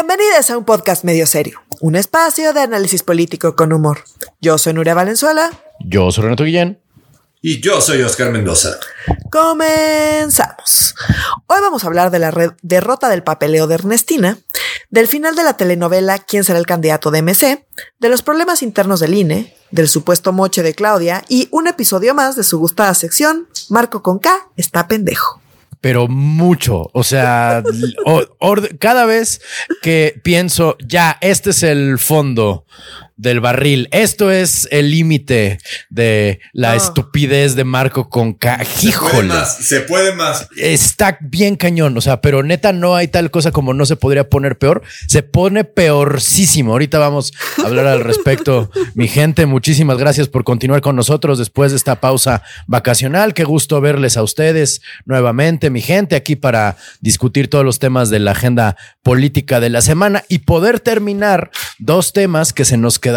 Bienvenidos a un podcast medio serio, un espacio de análisis político con humor. Yo soy Nuria Valenzuela. Yo soy Renato Guillén. Y yo soy Oscar Mendoza. Comenzamos. Hoy vamos a hablar de la derrota del papeleo de Ernestina, del final de la telenovela ¿Quién será el candidato de MC?, de los problemas internos del INE, del supuesto moche de Claudia y un episodio más de su gustada sección Marco con K está pendejo pero mucho. O sea, cada vez que pienso, ya, este es el fondo del barril. Esto es el límite de la estupidez de Marco con Se puede más, se puede más. Está bien cañón, o sea, pero neta no hay tal cosa como no se podría poner peor. Se pone peorcísimo. Ahorita vamos a hablar al respecto. Mi gente, muchísimas gracias por continuar con nosotros después de esta pausa vacacional. Qué gusto verles a ustedes nuevamente, mi gente, aquí para discutir todos los temas de la agenda política de la semana y poder terminar dos temas que se nos quedaron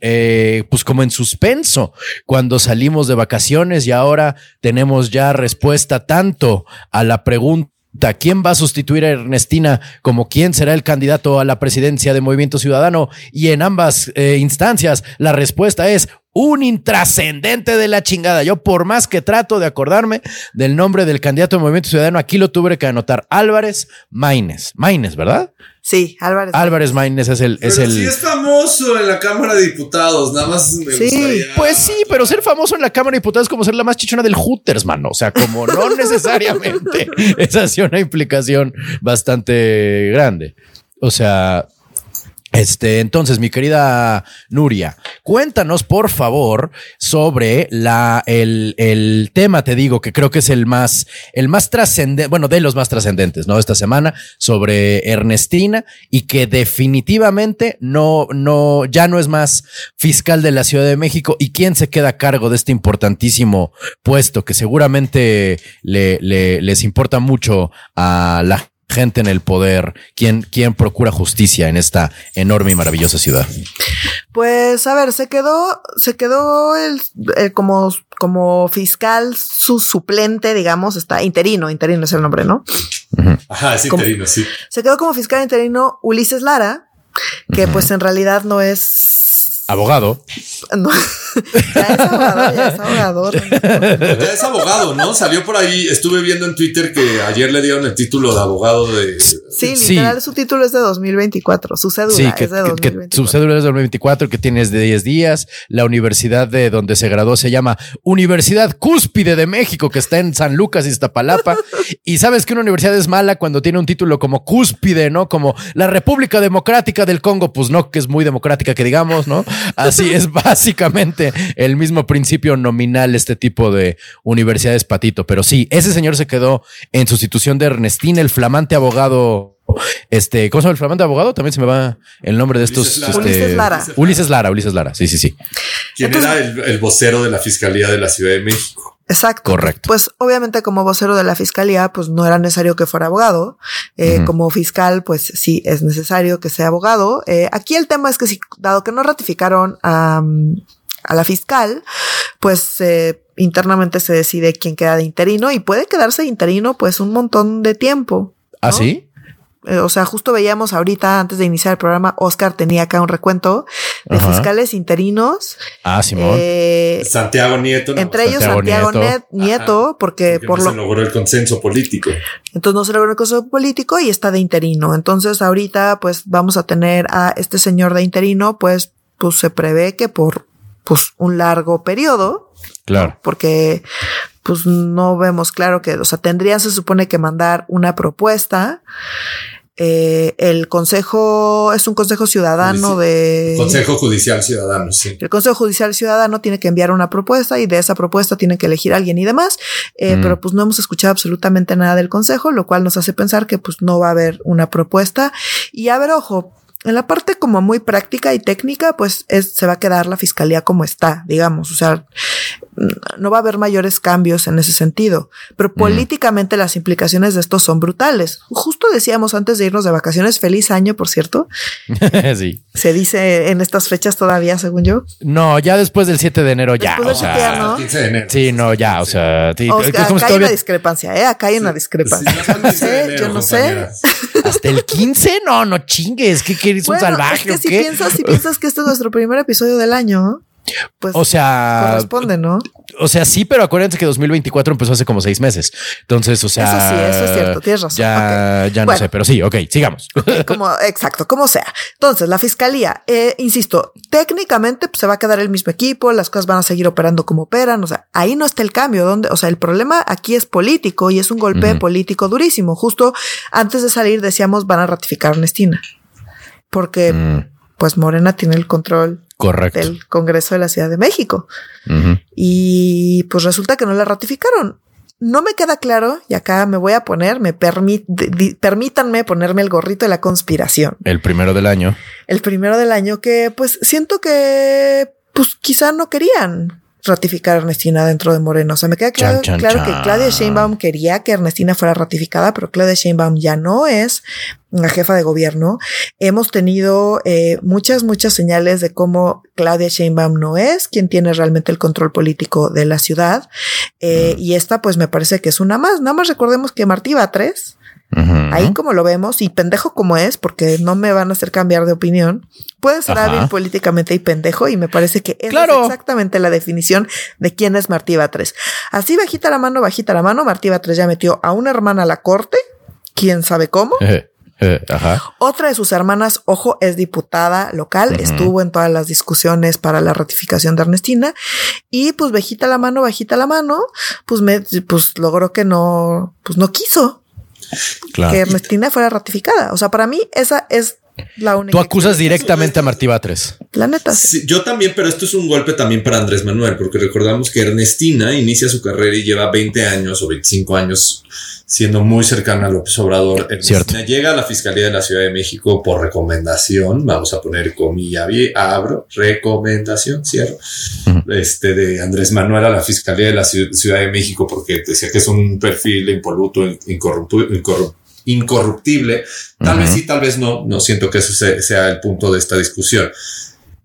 eh, pues como en suspenso cuando salimos de vacaciones y ahora tenemos ya respuesta tanto a la pregunta ¿Quién va a sustituir a Ernestina como quién será el candidato a la presidencia de Movimiento Ciudadano? Y en ambas eh, instancias la respuesta es un intrascendente de la chingada. Yo por más que trato de acordarme del nombre del candidato de Movimiento Ciudadano, aquí lo tuve que anotar. Álvarez Maínez. Maínez, ¿verdad? Sí, Álvarez. Álvarez Maínez es el. Es el... Sí, es famoso en la Cámara de Diputados. Nada más me sí, Pues sí, pero ser famoso en la Cámara de Diputados es como ser la más chichona del Hooters, mano. O sea, como no necesariamente. Esa es una implicación bastante grande. O sea, este, entonces, mi querida Nuria, cuéntanos por favor sobre la, el, el tema, te digo, que creo que es el más, el más trascendente, bueno, de los más trascendentes, ¿no? Esta semana, sobre Ernestina y que definitivamente no, no, ya no es más fiscal de la Ciudad de México y quién se queda a cargo de este importantísimo puesto que seguramente le, le, les importa mucho a la gente en el poder, ¿quién, quién procura justicia en esta enorme y maravillosa ciudad? Pues a ver, se quedó, se quedó el, como, como fiscal su suplente, digamos, está interino, interino es el nombre, ¿no? Ajá, es interino, sí. Se quedó como fiscal interino Ulises Lara, que pues en realidad no es abogado. No, ya es abogado, ya es abogado. Ya es abogado, ¿no? Salió por ahí, estuve viendo en Twitter que ayer le dieron el título de abogado de... Sí, literal, su título es de 2024, su cédula es de 2024. su cédula es de 2024, que tienes de 10 días. La universidad de donde se graduó se llama Universidad Cúspide de México, que está en San Lucas, Iztapalapa. y sabes que una universidad es mala cuando tiene un título como Cúspide, ¿no? Como la República Democrática del Congo, pues no, que es muy democrática, que digamos, ¿no? Así es básicamente el mismo principio nominal este tipo de universidades patito. Pero sí, ese señor se quedó en sustitución de Ernestina, el flamante abogado este, ¿cómo se llama el flamante abogado? También se me va el nombre de estos. Ulises Lara. Este, Ulises Lara. Ulises Lara, Sí, sí, sí. ¿Quién era el, vocero de la Fiscalía de la Ciudad de México? Exacto. Correcto. Pues obviamente como vocero de la fiscalía, pues no era necesario que fuera abogado. Eh, como fiscal, pues sí es necesario que sea abogado. Eh, aquí el tema es que si, dado que no ratificaron a, a la fiscal, pues eh, internamente se decide quién queda de interino y puede quedarse de interino pues un montón de tiempo. ¿Ah, sí? Eh, o sea, justo veíamos ahorita, antes de iniciar el programa, Oscar tenía acá un recuento de fiscales interinos. Ah, Simón. Eh, Santiago Nieto. Entre ellos Santiago Nieto, porque, por no lo. se logró el consenso político. Entonces no se logró el consenso político y está de interino. Entonces ahorita, pues vamos a tener a este señor de interino, pues, pues se prevé que por, pues, un largo periodo. Claro. Porque, pues no vemos claro que, o sea, tendrían, se supone que mandar una propuesta eh, el Consejo es un Consejo Ciudadano de... Consejo Judicial Ciudadano, sí. El Consejo Judicial Ciudadano tiene que enviar una propuesta y de esa propuesta tiene que elegir a alguien y demás, eh, mm. pero pues no hemos escuchado absolutamente nada del Consejo, lo cual nos hace pensar que pues no va a haber una propuesta. Y a ver, ojo, en la parte como muy práctica y técnica, pues es, se va a quedar la fiscalía como está, digamos. O sea, no va a haber mayores cambios en ese sentido. Pero políticamente las implicaciones de esto son brutales. Justo decíamos antes de irnos de vacaciones, feliz año, por cierto. sí. Se dice en estas fechas todavía, según yo. No, ya después del 7 de enero ya. O sea, ¿no? 15 de enero. Sí, no, ya, o sea, sí, O sea, es como si acá hay todavía- una discrepancia, ¿eh? Acá hay una discrepancia. Sí, no, 15 de sé, enero, yo no sé. hasta el 15, no, no chingues, ¿qué quieres? ¿Un Bueno, salvaje es que o si qué? piensas, si piensas que este es nuestro primer episodio del año, pues O sea, corresponde, ¿no? O sea, sí, pero acuérdense que 2024 empezó hace como seis meses. Entonces, o sea. Eso sí, eso es cierto, tienes razón. Ya, ya no Bueno. sé, pero sí, ok, sigamos. Como, exacto, como sea. Entonces, la fiscalía, eh, insisto, técnicamente pues, se va a quedar el mismo equipo, las cosas van a seguir operando como operan. O sea, ahí no está el cambio. Donde, o sea, el problema aquí es político y es un golpe político durísimo. Justo antes de salir decíamos van a ratificar a Ernestina porque Mm, pues Morena tiene el control correcto. del Congreso de la Ciudad de México. Y pues resulta que no la ratificaron. No me queda claro, y acá me voy a poner, me permit- di- permítanme ponerme el gorrito de la conspiración. El primero del año. El primero del año que pues siento que pues quizá no querían ratificar a Ernestina dentro de Moreno. O sea, me queda claro, Chan, chan, claro chan. que Claudia Sheinbaum quería que Ernestina fuera ratificada, pero Claudia Sheinbaum ya no es la jefa de gobierno. Hemos tenido eh, muchas, muchas señales de cómo Claudia Sheinbaum no es quien tiene realmente el control político de la ciudad. Eh, Y esta, pues me parece que es una más. Nada más recordemos que Martí Batres, Ahí como lo vemos, y pendejo como es, porque no me van a hacer cambiar de opinión, puede ser Ajá. hábil políticamente y pendejo, y me parece que esa Claro. es exactamente la definición de quién es Martí Batres. Así bajita la mano, bajita la mano, Martí Batres ya metió a una hermana a la corte, quién sabe cómo. Eh, eh, ajá. Otra de sus hermanas, ojo, es diputada local, estuvo en todas las discusiones para la ratificación de Ernestina y pues bajita la mano, bajita la mano, pues me, pues logró que no, pues no quiso Claro. que Ernestina fuera ratificada. O sea, para mí esa es la única. Tú acusas directamente a Martí Batres. La neta. sí. Yo también, pero esto es un golpe también para Andrés Manuel, porque recordamos que Ernestina inicia su carrera y lleva 20 años o 25 años siendo muy cercana a López Obrador. Ernestina Cierto. llega a la Fiscalía de la Ciudad de México por recomendación, vamos a poner comilla, abro, recomendación, cierro, este de Andrés Manuel a la Fiscalía de la Ciu- Ciudad de México porque decía que es un perfil impoluto, incorruptu- incorru- incorruptible. Tal vez Ujú. sí, tal vez no. No siento que eso se- sea el punto de esta discusión.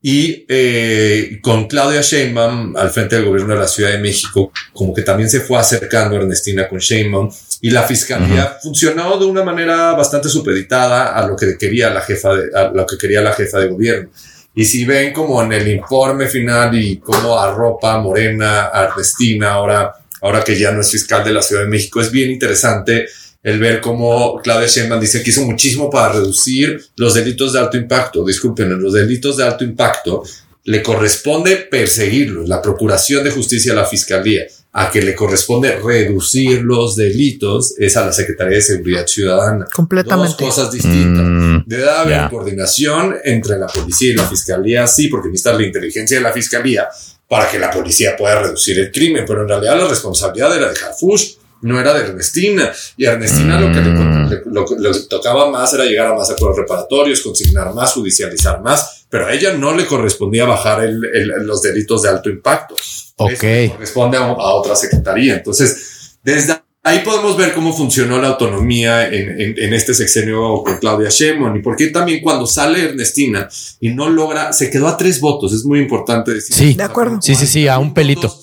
Y eh, con Claudia Sheinbaum al frente del gobierno de la Ciudad de México, como que también se fue acercando Ernestina con Sheinbaum y la fiscalía funcionó de una manera bastante supeditada a lo que quería la jefa de, a lo que quería la jefa de gobierno. Y si ven como en el informe final y cómo arropa Morena a Ernestina ahora, ahora que ya no es fiscal de la Ciudad de México, es bien interesante el ver cómo Claudia Sheinbaum dice que hizo muchísimo para reducir los delitos de alto impacto. Disculpen, los delitos de alto impacto le corresponde perseguirlos, la Procuración de Justicia a la Fiscalía. A que le corresponde reducir los delitos es a la Secretaría de Seguridad Ciudadana. Completamente. Dos cosas distintas. Mm, Debe haber coordinación entre la policía y la fiscalía, sí, porque necesita la inteligencia de la fiscalía para que la policía pueda reducir el crimen, pero en realidad la responsabilidad era de Harfush, no era de Ernestina. Y a Ernestina lo que le, Mm. le- lo, lo que tocaba más era llegar a más acuerdos reparatorios, consignar más, judicializar más, pero a ella no le correspondía bajar el- el- los delitos de alto impacto. Ok. Eso le corresponde a, a otra secretaría. Entonces, desde ahí podemos ver cómo funcionó la autonomía en, en- en este sexenio con Claudia Sheinbaum y por qué también cuando sale Ernestina y no logra, se quedó a tres votos. Es muy importante decir. Sí. De acuerdo. Sí, sí, sí, a un pelito.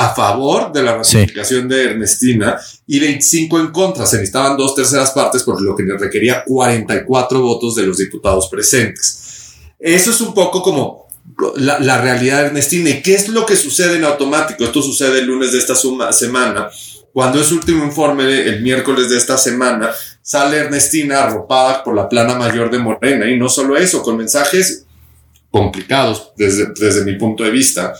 A favor de la Sí. ratificación de Ernestina y 25 en contra. Se necesitaban dos terceras partes por lo que requería 44 votos de los diputados presentes. Eso es un poco como la, la realidad de Ernestina. ¿Y qué es lo que sucede en automático? Esto sucede el lunes de esta suma- semana. Cuando es último informe, el miércoles de esta semana, sale Ernestina arropada por la plana mayor de Morena. Y no solo eso, con mensajes complicados desde, desde mi punto de vista.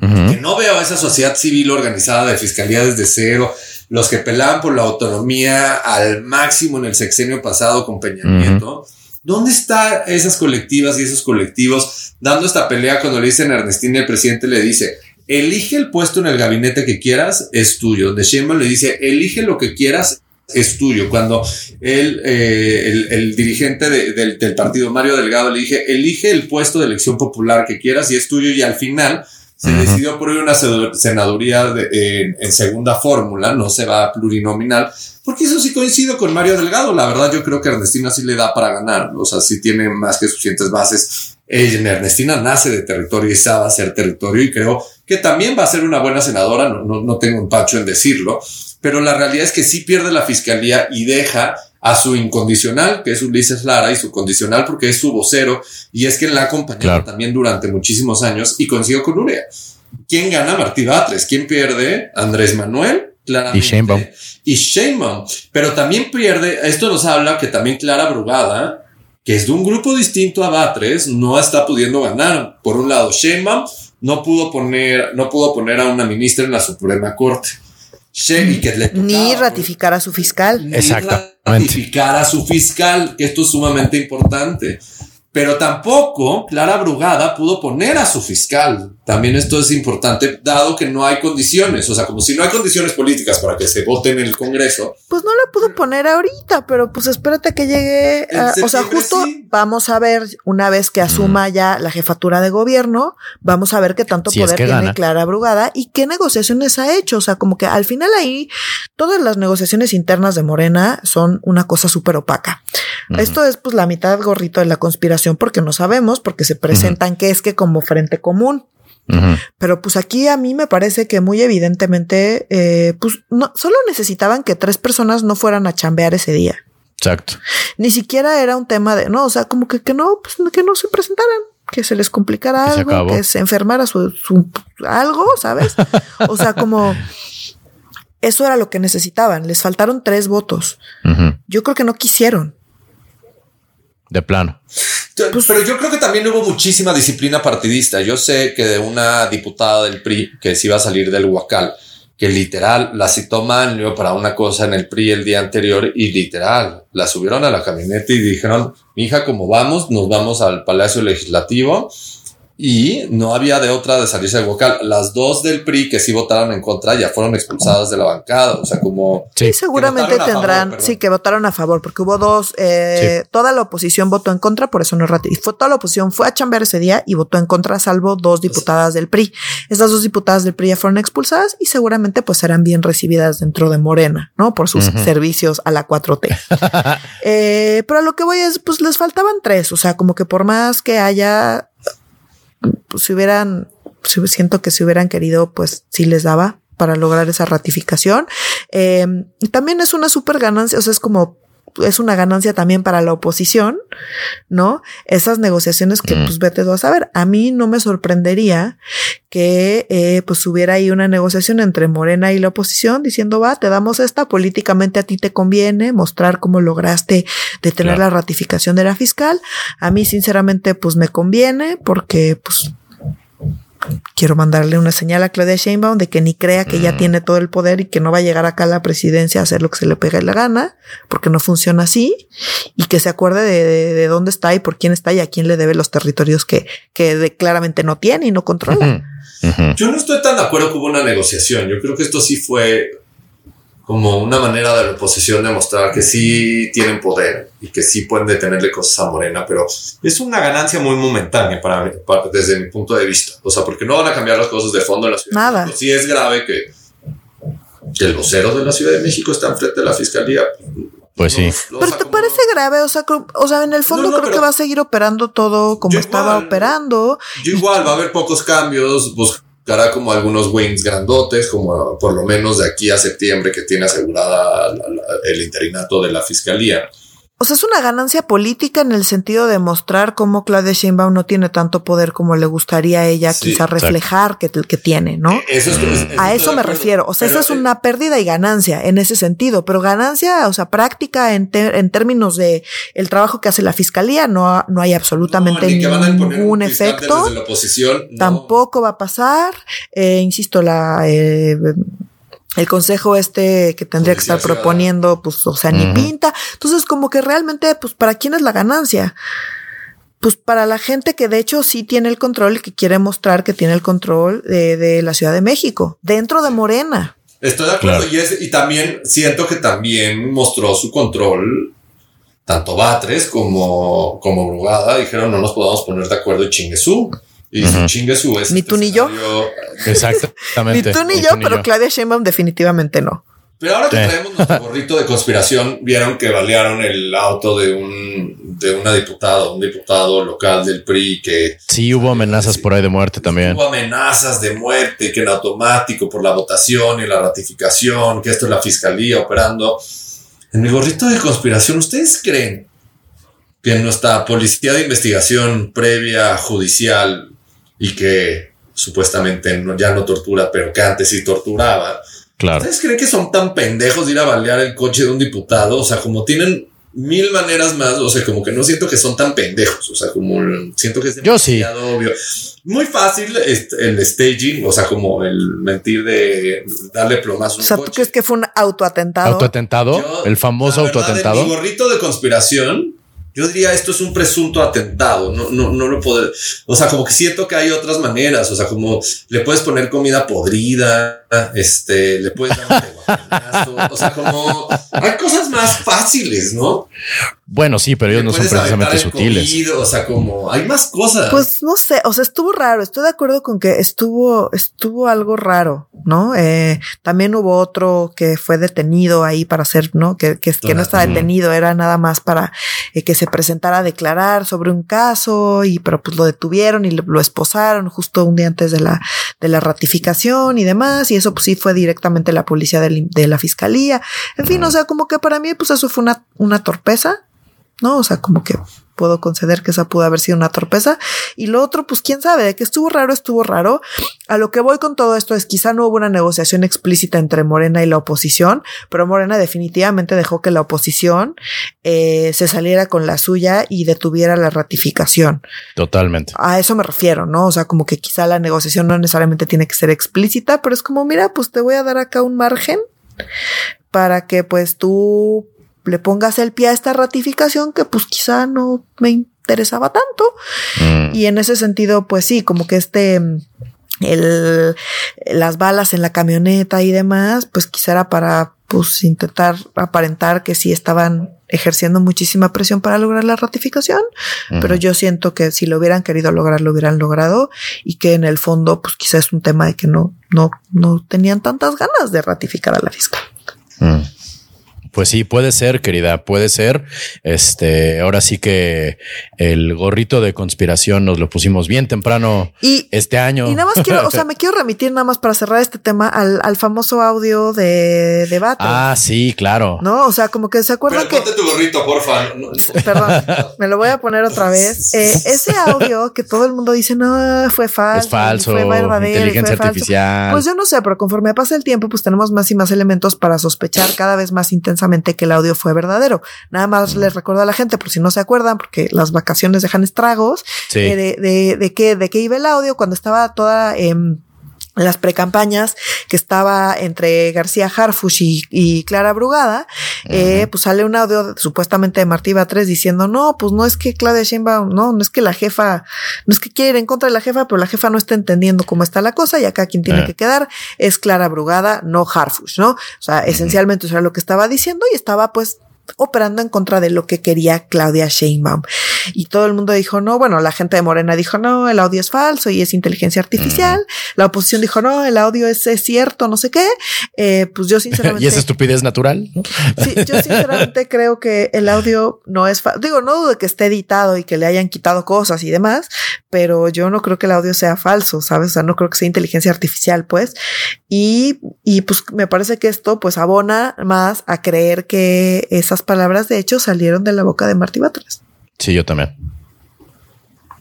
Que no veo a esa sociedad civil organizada de fiscalía desde cero, los que pelaban por la autonomía al máximo en el sexenio pasado con Peña. Nieto. ¿Dónde están esas colectivas y esos colectivos dando esta pelea cuando le dicen a Ernestina el presidente le dice, elige el puesto en el gabinete que quieras, es tuyo? Donde Sheinbaum le dice, elige lo que quieras, es tuyo. Cuando él, eh, el, el dirigente de- del, del partido, Mario Delgado, le dije, elige el puesto de elección popular que quieras y es tuyo. Y al final Se decidió por una senaduría en, segunda fórmula, no se va a plurinominal, porque eso sí coincido con Mario Delgado. La verdad, yo creo que Ernestina sí le da para ganar. O sea, sí tiene más que suficientes bases. Ella, Ernestina nace de territorio y sabe hacer territorio y creo que también va a ser una buena senadora. No, no, no tengo un pacho en decirlo, pero la realidad es que sí pierde la fiscalía y deja a su incondicional, que es Ulises Lara, y su condicional porque es su vocero, y es quien la ha acompañado también durante muchísimos años y consiguió con Urea. ¿Quién gana? Martí Batres. ¿Quién pierde? Andrés Manuel, claramente. Y Sheinbaum. Y Sheinbaum. Pero también pierde, esto nos habla que también Clara Brugada, que es de un grupo distinto a Batres, no está pudiendo ganar. Por un lado, Sheinbaum no pudo poner, no pudo poner a una ministra en la Suprema Corte. Ni ratificar a su fiscal. Ni ratificar a su fiscal, que esto es sumamente importante. Pero tampoco Clara Brugada pudo poner a su fiscal. También esto es importante, dado que no hay condiciones. O sea, como si no hay condiciones políticas para que se vote en el Congreso. Pues no la pudo poner ahorita, pero pues espérate que llegue. o sea, justo vamos a ver, una vez que asuma ya la jefatura de gobierno, vamos a ver qué tanto poder tiene Clara Brugada y qué negociaciones ha hecho. O sea, como que al final ahí todas las negociaciones internas de Morena son una cosa súper opaca. Esto es pues la mitad gorrito de la conspiración porque no sabemos, porque se presentan que es que como frente común. Pero pues aquí a mí me parece que muy evidentemente, eh, pues no, solo necesitaban que tres personas no fueran a chambear ese día. Exacto. Ni siquiera era un tema de, no, o sea, como que, que no, pues que no se presentaran, que se les complicara algo, que se enfermara su, su algo, ¿sabes? o sea, como eso era lo que necesitaban. Les faltaron tres votos. Yo creo que no quisieron. De plano. Pues, pero yo creo que también hubo muchísima disciplina partidista. Yo sé que de una diputada del PRI que se iba a salir del Huacal, que literal la citó Manlio para una cosa en el PRI el día anterior y literal la subieron a la camioneta y dijeron, hija, como vamos, nos vamos al Palacio Legislativo y no había de otra de salirse del vocal. Las dos del PRI que sí votaron en contra ya fueron expulsadas de la bancada. O sea, como. Sí, seguramente tendrán. sí, que votaron a favor, porque hubo dos. Eh, toda la oposición votó en contra, por eso no ratificó. Toda la oposición fue a chambear ese día y votó en contra, salvo dos diputadas del PRI. Estas dos diputadas del PRI ya fueron expulsadas y seguramente pues serán bien recibidas dentro de Morena, ¿no? Por sus servicios a la 4T. eh, pero a lo que voy es, pues les faltaban tres. O sea, como que por más que haya pues, si hubieran, siento que si hubieran querido, pues sí les daba para lograr esa ratificación. Eh, y también es una súper ganancia, o sea, es como es una ganancia también para la oposición, ¿no? Esas negociaciones que, mm. pues, vete tú a saber. A mí no me sorprendería que, eh, pues, hubiera ahí una negociación entre Morena y la oposición diciendo, va, te damos esta, políticamente a ti te conviene mostrar cómo lograste detener la ratificación de la fiscal. A mí, sinceramente, pues, me conviene porque, pues, quiero mandarle una señal a Claudia Sheinbaum de que ni crea que ya mm. tiene todo el poder y que no va a llegar acá a la presidencia a hacer lo que se le pegue la gana, porque no funciona así, y que se acuerde de, dónde está y por quién está y a quién le debe los territorios que, que claramente no tiene y no controla. Yo no estoy tan de acuerdo que hubo una negociación. Yo creo que esto sí fue como una manera de la oposición de mostrar que sí tienen poder y que sí pueden detenerle cosas a Morena, pero es una ganancia muy momentánea para, desde mi punto de vista. O sea, porque no van a cambiar las cosas de fondo en la ciudad. Nada. Sí es grave que, el vocero de la Ciudad de México está enfrente de la fiscalía. Pues sí. pero te parece grave, o sea, o sea, en el fondo creo que va a seguir operando todo como estaba operando. Yo igual, va a haber pocos cambios, pues hará como algunos wings grandotes, como por lo menos de aquí a septiembre que tiene asegurada el interinato de la fiscalía. O sea, es una ganancia política en el sentido de mostrar cómo Claudia Sheinbaum no tiene tanto poder como le gustaría a ella quizá reflejar que, que, tiene, ¿no? Eh, eso a eso me refiero. O sea, esa es una pérdida y ganancia en ese sentido, pero ganancia, o sea, práctica en, en términos de el trabajo que hace la fiscalía, no, no hay absolutamente ningún efecto. Tampoco va a pasar. Eh, insisto, la... Eh, el consejo este que tendría que estar proponiendo, pues, o sea, ni pinta. Entonces, como que realmente, pues, ¿para quién es la ganancia? Pues para la gente que de hecho sí tiene el control y que quiere mostrar que tiene el control de, la Ciudad de México, dentro de Morena. Estoy de acuerdo. Y, y también siento que también mostró su control tanto Batres como, como Brugada dijeron no nos podemos poner de acuerdo y chinguesú. Y uh chingue su es Ni tú ni yo. Exactamente. ni tú ni, yo, pero Claudia Sheinbaum definitivamente no. Pero ahora que traemos nuestro gorrito de conspiración, vieron que balearon el auto de un de una diputada, un diputado local del PRI que sí hubo amenazas por ahí de muerte también. Hubo amenazas de muerte que en automático por la votación y la ratificación, que esto es la fiscalía operando. En mi gorrito de conspiración, ¿ustedes creen que nuestra policía de investigación previa judicial y que supuestamente ya no tortura, pero que antes sí torturaba, Claro. ¿Ustedes creen que son tan pendejos de ir a balear el coche de un diputado? O sea, como tienen mil maneras más, o sea, como que no siento que son tan pendejos, o sea, como siento que es demasiado obvio. Muy fácil el staging, o sea, como el mentir de darle plomazo. O sea, ¿tú crees que fue un autoatentado? ¿Autoatentado? el famoso autoatentado. mi gorrito de conspiración yo diría esto es un presunto atentado, no, no, no lo puedo, o sea, como que siento que hay otras maneras, o sea, como le puedes poner comida podrida, este, le puedes dar un o sea, como hay cosas más fáciles, ¿no? Bueno, sí, pero ellos no son precisamente sutiles. o sea, como hay más cosas. Pues no sé, o sea, estuvo raro. Estoy de acuerdo con que estuvo, estuvo algo raro, ¿no? Eh, también hubo otro que fue detenido ahí para hacer, ¿no? Que, que, que no estaba detenido, era nada más para eh, que se presentara a declarar sobre un caso y, pero pues lo detuvieron y lo, esposaron justo un día antes de la, de la ratificación y demás. Y eso pues sí fue directamente la policía de, de la fiscalía. En fin, o sea, como que para mí pues eso fue una, una torpeza ¿no? O sea, como que puedo conceder que esa pudo haber sido una torpeza. Y lo otro, pues quién sabe, de que estuvo raro, estuvo raro. A lo que voy con todo esto es quizá no hubo una negociación explícita entre Morena y la oposición, pero Morena definitivamente dejó que la oposición eh, se saliera con la suya y detuviera la ratificación. Totalmente. A eso me refiero, ¿no? O sea, como que quizá la negociación no necesariamente tiene que ser explícita, pero es como, mira, pues te voy a dar acá un margen para que pues tú le pongas el pie a esta ratificación que pues quizá no me interesaba tanto. Mm. Y en ese sentido, pues sí, como que este, el, las balas en la camioneta y demás, pues quizá era para pues intentar aparentar que sí estaban ejerciendo muchísima presión para lograr la ratificación, pero yo siento que si lo hubieran querido lograr, lo hubieran logrado y que en el fondo, pues quizás es un tema de que no, no, no tenían tantas ganas de ratificar a la fiscal. Mm. Pues sí, puede ser, querida, puede ser. Este, ahora sí que el gorrito de conspiración nos lo pusimos bien temprano y, este año. Y nada más quiero, o sea, me quiero remitir nada más para cerrar este tema al, al famoso audio de debate. Ah, sí, claro. No, o sea, como que se acuerdan Pero que. Ponte tu gorrito, porfa. Perdón, me lo voy a poner otra vez. Eh, ese audio que todo el mundo dice, no, fue falso. Es falso. Fue verdadero. Inteligencia artificial. Pues yo no sé, pero conforme pasa el tiempo, pues tenemos más y más elementos para sospechar cada vez más intensamente que el audio fue verdadero. Nada más les recuerdo a la gente, por si no se acuerdan, porque las vacaciones dejan estragos, eh, de, de, de, qué, de qué iba el audio cuando estaba toda... Eh, las precampañas que estaba entre García Harfush y, Clara Brugada, eh, pues sale un audio supuestamente de Martí Batres diciendo, no, pues no es que Claudia Sheinbaum, no, no es que la jefa, no es que quiere ir en contra de la jefa, pero la jefa no está entendiendo cómo está la cosa y acá quien tiene que quedar es Clara Brugada, no Harfush, ¿no? O sea, esencialmente eso era lo que estaba diciendo y estaba pues operando en contra de lo que quería Claudia Sheinbaum. Y todo el mundo dijo, no, bueno, la gente de Morena dijo, no, el audio es falso y es inteligencia artificial. La oposición dijo, no, el audio es, cierto, no sé qué. Eh, pues yo sinceramente... ¿Y esa estupidez natural? Sí, yo sinceramente creo que el audio no es falso. Digo, no dudo que esté editado y que le hayan quitado cosas y demás, pero yo no creo que el audio sea falso, ¿sabes? O sea, no creo que sea inteligencia artificial, pues. Y, y pues me parece que esto pues abona más a creer que esas palabras, de hecho, salieron de la boca de Martí Batres. Sí, yo también.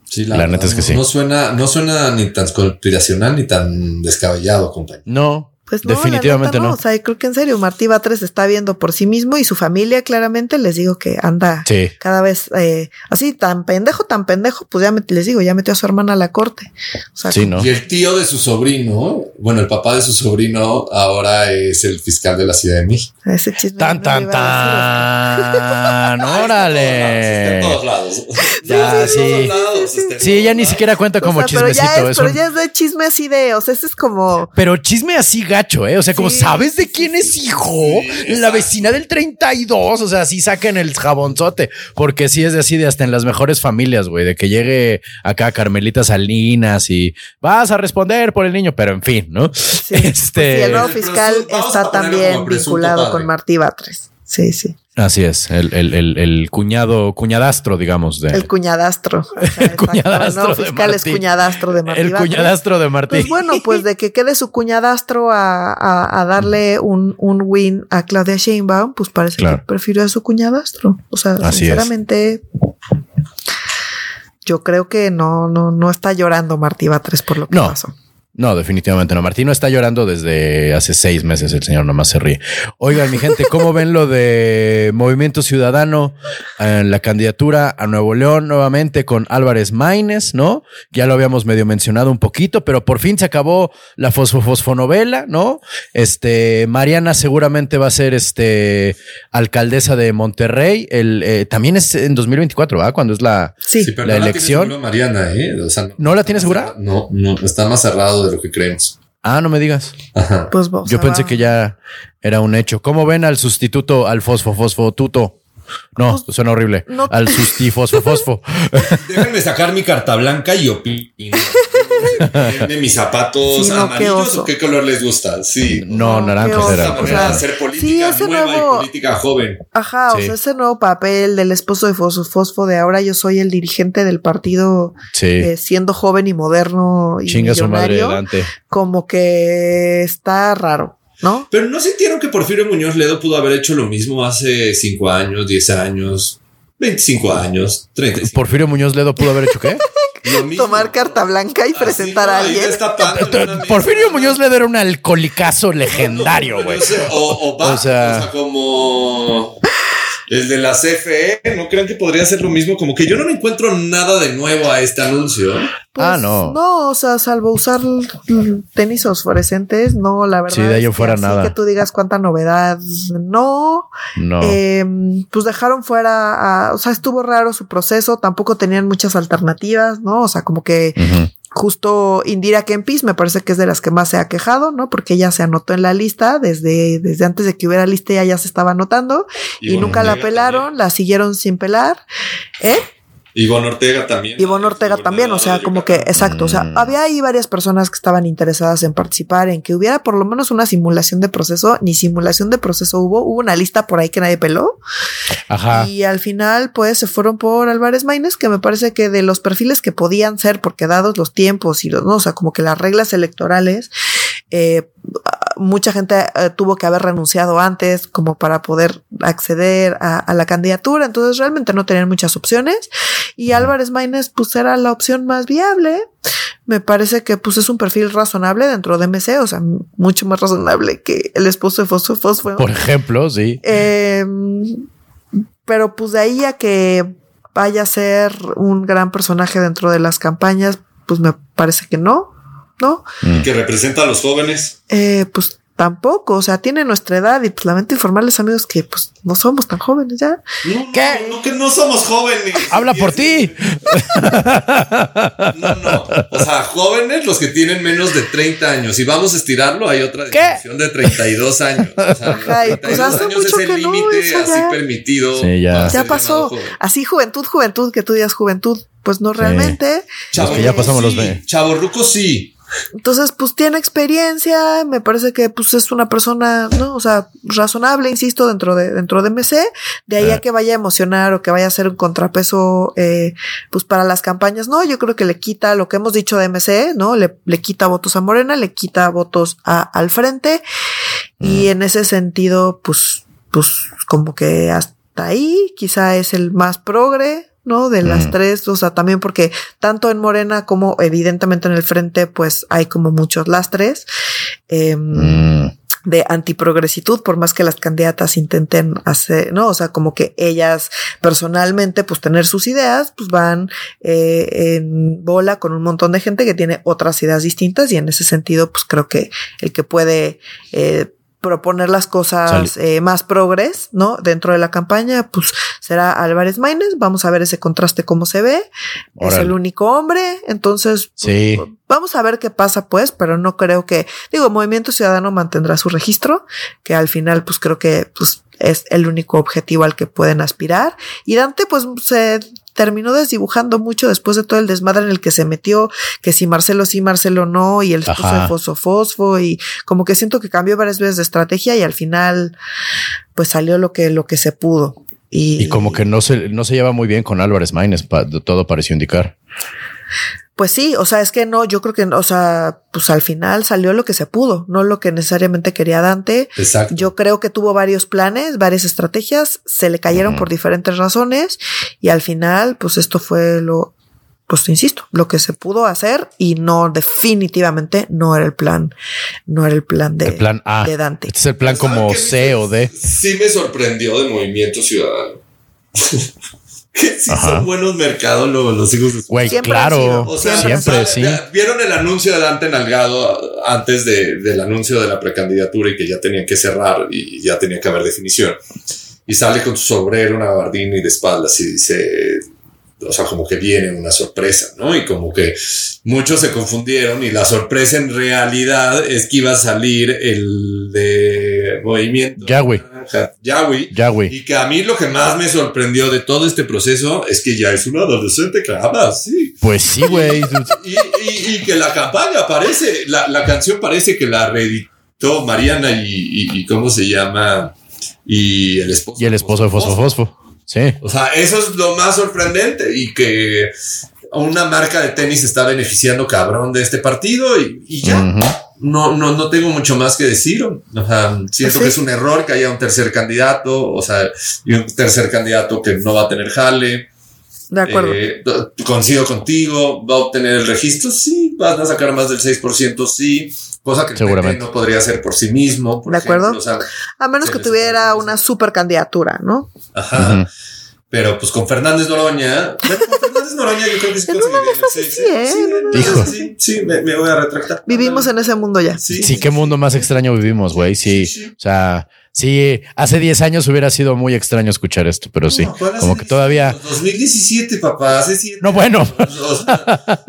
Sí, la, neta es que sí. No suena, no suena ni tan conspiracional ni tan descabellado, compañero. No, pues no, definitivamente no. O sea, creo que en serio, Martí Batres está viendo por sí mismo y su familia claramente les digo que anda cada vez eh, así tan pendejo, tan pendejo, pues ya les digo, ya metió a su hermana a la corte. Y el tío de su sobrino, bueno, el papá de su sobrino ahora es el fiscal de la Ciudad de México. Ese chisme. Tan, tan, tan. Órale. en todos lados. Ya, sí. Sí, ya ni siquiera cuenta como chismecito. Pero ya es, pero ya es de chisme así de, o sea, ese es como. Pero chisme así gacho, ¿eh? O sea, como Sí, sabes de quién sí, es hijo, la vecina del 32, o sea, sí saquen el jabonzote, porque sí es de así de hasta en las mejores familias, güey, de que llegue acá Carmelita Salinas y vas a responder por el niño, pero en fin, ¿no? Sí, pues Este- sí, el nuevo fiscal está también vinculado padre. con Martí Batres. Sí, sí. Así es, el, el, el, el cuñado, cuñadastro, digamos, de El cuñadastro. Exacto. cuñadastro El nuevo de fiscal es cuñadastro de Martí el cuñadastro de Martí. Pues bueno, pues de que quede su cuñadastro a, a, a darle un, un win a Claudia Sheinbaum, pues parece Claro. que prefirió a su cuñadastro. O sea, Así es. sinceramente, yo creo que no, no, no está llorando Martí Batres por lo que No. pasó. No, definitivamente no. Martín no está llorando desde hace seis meses. El señor nomás se ríe. Oigan, mi gente, ¿cómo ven lo de Movimiento Ciudadano en la candidatura a Nuevo León nuevamente con Álvarez Maínez, no? Ya lo habíamos medio mencionado un poquito, pero por fin se acabó la fosfofosfonovela, ¿no? Este, Mariana seguramente va a ser este alcaldesa de Monterrey. El, eh, también es en 2024, ¿verdad? Cuando es la, Sí, Sí, pero La no elección. tiene Mariana, ¿eh? O sea, ¿No la tiene segura? No, no, está más cerrado de lo que creemos. Ah, no me digas. Ajá. pues Yo pensé que ya era un hecho. ¿Cómo ven al sustituto al fosfo fosfo tuto? No, suena horrible. no- Al susti fosfo fosfo. Déjenme sacar mi carta blanca y opino. ¿De mis zapatos Sí, no, qué amarillos oso. o qué color les gusta? Sí. No, No, naranjas qué era. O sea, hacer política sí, ese nueva nuevo- y política joven. Ajá, Sí. o sea, ese nuevo papel del esposo de Fosfo, Fosfo de ahora yo soy el dirigente del partido Sí. eh, siendo joven y moderno y Chinga su madre, como que está raro, ¿no? Pero ¿no sintieron que Porfirio Muñoz Ledo pudo haber hecho lo mismo hace 5 años, 10 años, 25 años, 35? Porfirio Muñoz Ledo pudo haber hecho qué? Tomar carta blanca y Así, presentar ¿no? a alguien. Porfirio Muñoz Ledo era un alcoholicazo legendario, güey. No O, o, va, O sea- o sea, como el de la CFE, ¿no creen que podría ser lo mismo? Como que yo no le encuentro nada de nuevo a este anuncio. Pues, Ah, no. No, o sea, salvo usar tenis fosforescentes, no, la verdad. Sí, de que fuera así nada. que tú digas cuánta novedad, no. No. Eh, pues dejaron fuera, a- o sea, estuvo raro su proceso, tampoco tenían muchas alternativas, ¿no? O sea, como que. Justo Indira Kempis me parece que es de las que más se ha quejado, ¿no? Porque ella se anotó en la lista desde, desde antes de que hubiera lista, ella ya se estaba anotando y, nunca la pelaron, también. la siguieron sin pelar, ¿eh? Ivonne Ortega también. Ivonne Ortega también, o sea, como que, exacto, o sea, Mm. había ahí varias personas que estaban interesadas en participar, en que hubiera por lo menos una simulación de proceso, ni simulación de proceso hubo, hubo una lista por ahí que nadie peló, Ajá. y al final pues se fueron por Álvarez Maínez, que me parece que de los perfiles que podían ser, porque dados los tiempos y los, no, o sea, como que las reglas electorales, eh, mucha gente eh, tuvo que haber renunciado antes como para poder acceder a, a la candidatura, entonces realmente no tenían muchas opciones y Álvarez Maínez pues era la opción más viable. Me parece que pues es un perfil razonable dentro de MC, o sea, mucho más razonable que el esposo de Fosfo Fosfo. Por ejemplo, sí. Eh, pero pues de ahí a que vaya a ser un gran personaje dentro de las campañas, pues me parece que no, ¿no? Mm. Que representa a los jóvenes. Eh, pues tampoco, o sea, tiene nuestra edad y pues lamento informarles amigos que pues no somos tan jóvenes ya. No, ¿Qué? No, no, que no somos jóvenes. Habla por ti. No, no. O sea, jóvenes los que tienen menos de 30 años. Si vamos a estirarlo, hay otra ¿Qué? definición de 32 años. O sea, Ajá, y pues 32 hace años mucho es que el no, límite eso así permitido. Sí, ya. Ya pasó. Así juventud, juventud, que tú digas juventud, pues no realmente. Los que ya pasamos los sí. ve. Chavorruco sí. Entonces, pues tiene experiencia, me parece que pues es una persona, ¿no? O sea, razonable, insisto, dentro de, dentro de MC, de ahí Ah. a que vaya a emocionar o que vaya a ser un contrapeso, eh, pues para las campañas, no, yo creo que le quita lo que hemos dicho de MC, ¿no? Le, le quita votos a Morena, le quita votos a, al frente, y en ese sentido, pues, pues como que hasta ahí quizá es el más progre, ¿no? De las Mm. tres, o sea, también porque tanto en Morena como evidentemente en el frente, pues hay como muchos lastres eh, Mm. de antiprogresitud, por más que las candidatas intenten hacer, ¿no? O sea, como que ellas personalmente, pues tener sus ideas, pues van eh, en bola con un montón de gente que tiene otras ideas distintas y en ese sentido, pues creo que el que puede... Eh, proponer las cosas eh, más progres, ¿no? Dentro de la campaña, pues será Álvarez Maínez. Vamos a ver ese contraste cómo se ve. Es el único hombre. Entonces, sí. Pues, vamos a ver qué pasa, pues, pero no creo que, digo, Movimiento Ciudadano mantendrá su registro, que al final, pues creo que, pues, es el único objetivo al que pueden aspirar. Y Dante, pues, se terminó desdibujando mucho después de todo el desmadre en el que se metió, que si Marcelo sí, Marcelo no, y el esposo de Fosfo Fosfo, y como que siento que cambió varias veces de estrategia y al final, pues salió lo que, lo que se pudo. Y, como que no se, no se lleva muy bien con Álvarez Maínez, todo pareció indicar. Pues sí, o sea, es que no, yo creo que, o sea, pues al final salió lo que se pudo, no lo que necesariamente quería Dante. Exacto. Yo creo que tuvo varios planes, varias estrategias, se le cayeron por diferentes razones y al final, pues esto fue lo, pues te insisto, lo que se pudo hacer y no, definitivamente no era el plan, no era el plan de, plan A. de Dante. Este es el plan como C o D. Sí me sorprendió de Movimiento Ciudadano. que si son buenos mercados los, hijos de su Güey, claro. O sea, siempre, sí. Vieron el anuncio de Dante Nalgado antes del anuncio de la precandidatura y que ya tenían que cerrar y ya tenía que haber definición. Y sale con su sombrero, una gabardina y de espaldas y dice o sea, como que viene una sorpresa, ¿no? Y como que muchos se confundieron y la sorpresa en realidad es que iba a salir el de movimiento. Yahweh. Yahweh. Yahweh. Y que a mí lo que más me sorprendió de todo este proceso es que ya es un adolescente que habla sí. Pues sí, güey. y, y, que la campaña parece, la, la canción parece que la reeditó Mariana y, y, ¿cómo se llama? Y el esposo. Y el esposo de Fosfo Fosfo. Sí. O sea, eso es lo más sorprendente y que una marca de tenis está beneficiando cabrón de este partido y, ya. No, no, no tengo mucho más que decir. O sea, siento que es un error que haya un tercer candidato, o sea, y un tercer candidato que no va a tener jale. De acuerdo. Eh, coincido contigo, va a obtener el registro, sí, van a sacar más del 6%, sí, cosa que Seguramente. no podría hacer por sí mismo. de acuerdo. a menos que tuviera una super candidatura, ¿no? Ajá. Pero pues con Fernández Noroña, con Fernández Noroña yo creo que sí conseguiría. Sí, ¿eh? sí, sí, me, me, voy a retractar. Vivimos en ese mundo ya. Sí, qué mundo más extraño vivimos, güey. Sí, o sea, sí, hace 10 años hubiera sido muy extraño escuchar esto, pero sí, como que todavía. 2017, papá, hace 7. No, bueno.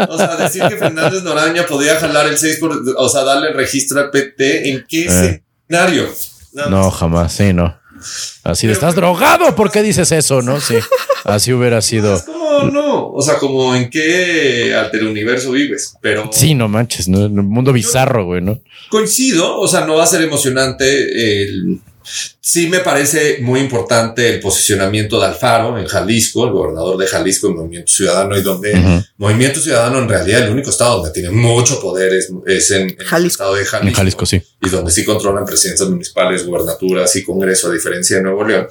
O sea, decir que Fernández Noroña podía jalar el 6 por, o sea, darle registro al PT, ¿en qué eh. escenario? no, jamás, sí, no. Así de estás drogado, ¿por qué dices eso? No, sí, así hubiera sido. No, no, o sea, como en qué alter universo vives, pero. Sí, no manches, ¿no? En un mundo bizarro, güey, ¿no? Coincido, o sea, no va a ser emocionante el Sí me parece muy importante el posicionamiento de Alfaro en Jalisco, el gobernador de Jalisco en Movimiento Ciudadano, y donde Movimiento Ciudadano en realidad el único estado donde tiene mucho poder es, en, el estado de Jalisco. En Jalisco, sí. Y donde sí controlan presidencias municipales, gubernaturas y Congreso, a diferencia de Nuevo León.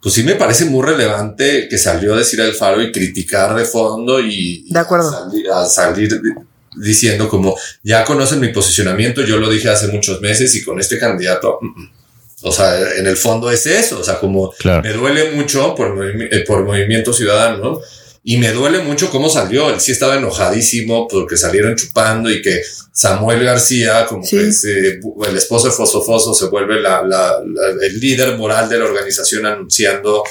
Pues sí me parece muy relevante que salió a decir Alfaro y criticar de fondo y de acuerdo. A, salir, diciendo como ya conocen mi posicionamiento, yo lo dije hace muchos meses y con este candidato mm, mm, o sea, en el fondo es eso. O sea, como me duele mucho por, eh, por Movimiento Ciudadano y me duele mucho cómo salió. Él sí estaba enojadísimo porque salieron chupando y que Samuel García, como que el esposo de Foso se vuelve la, el líder moral de la organización anunciando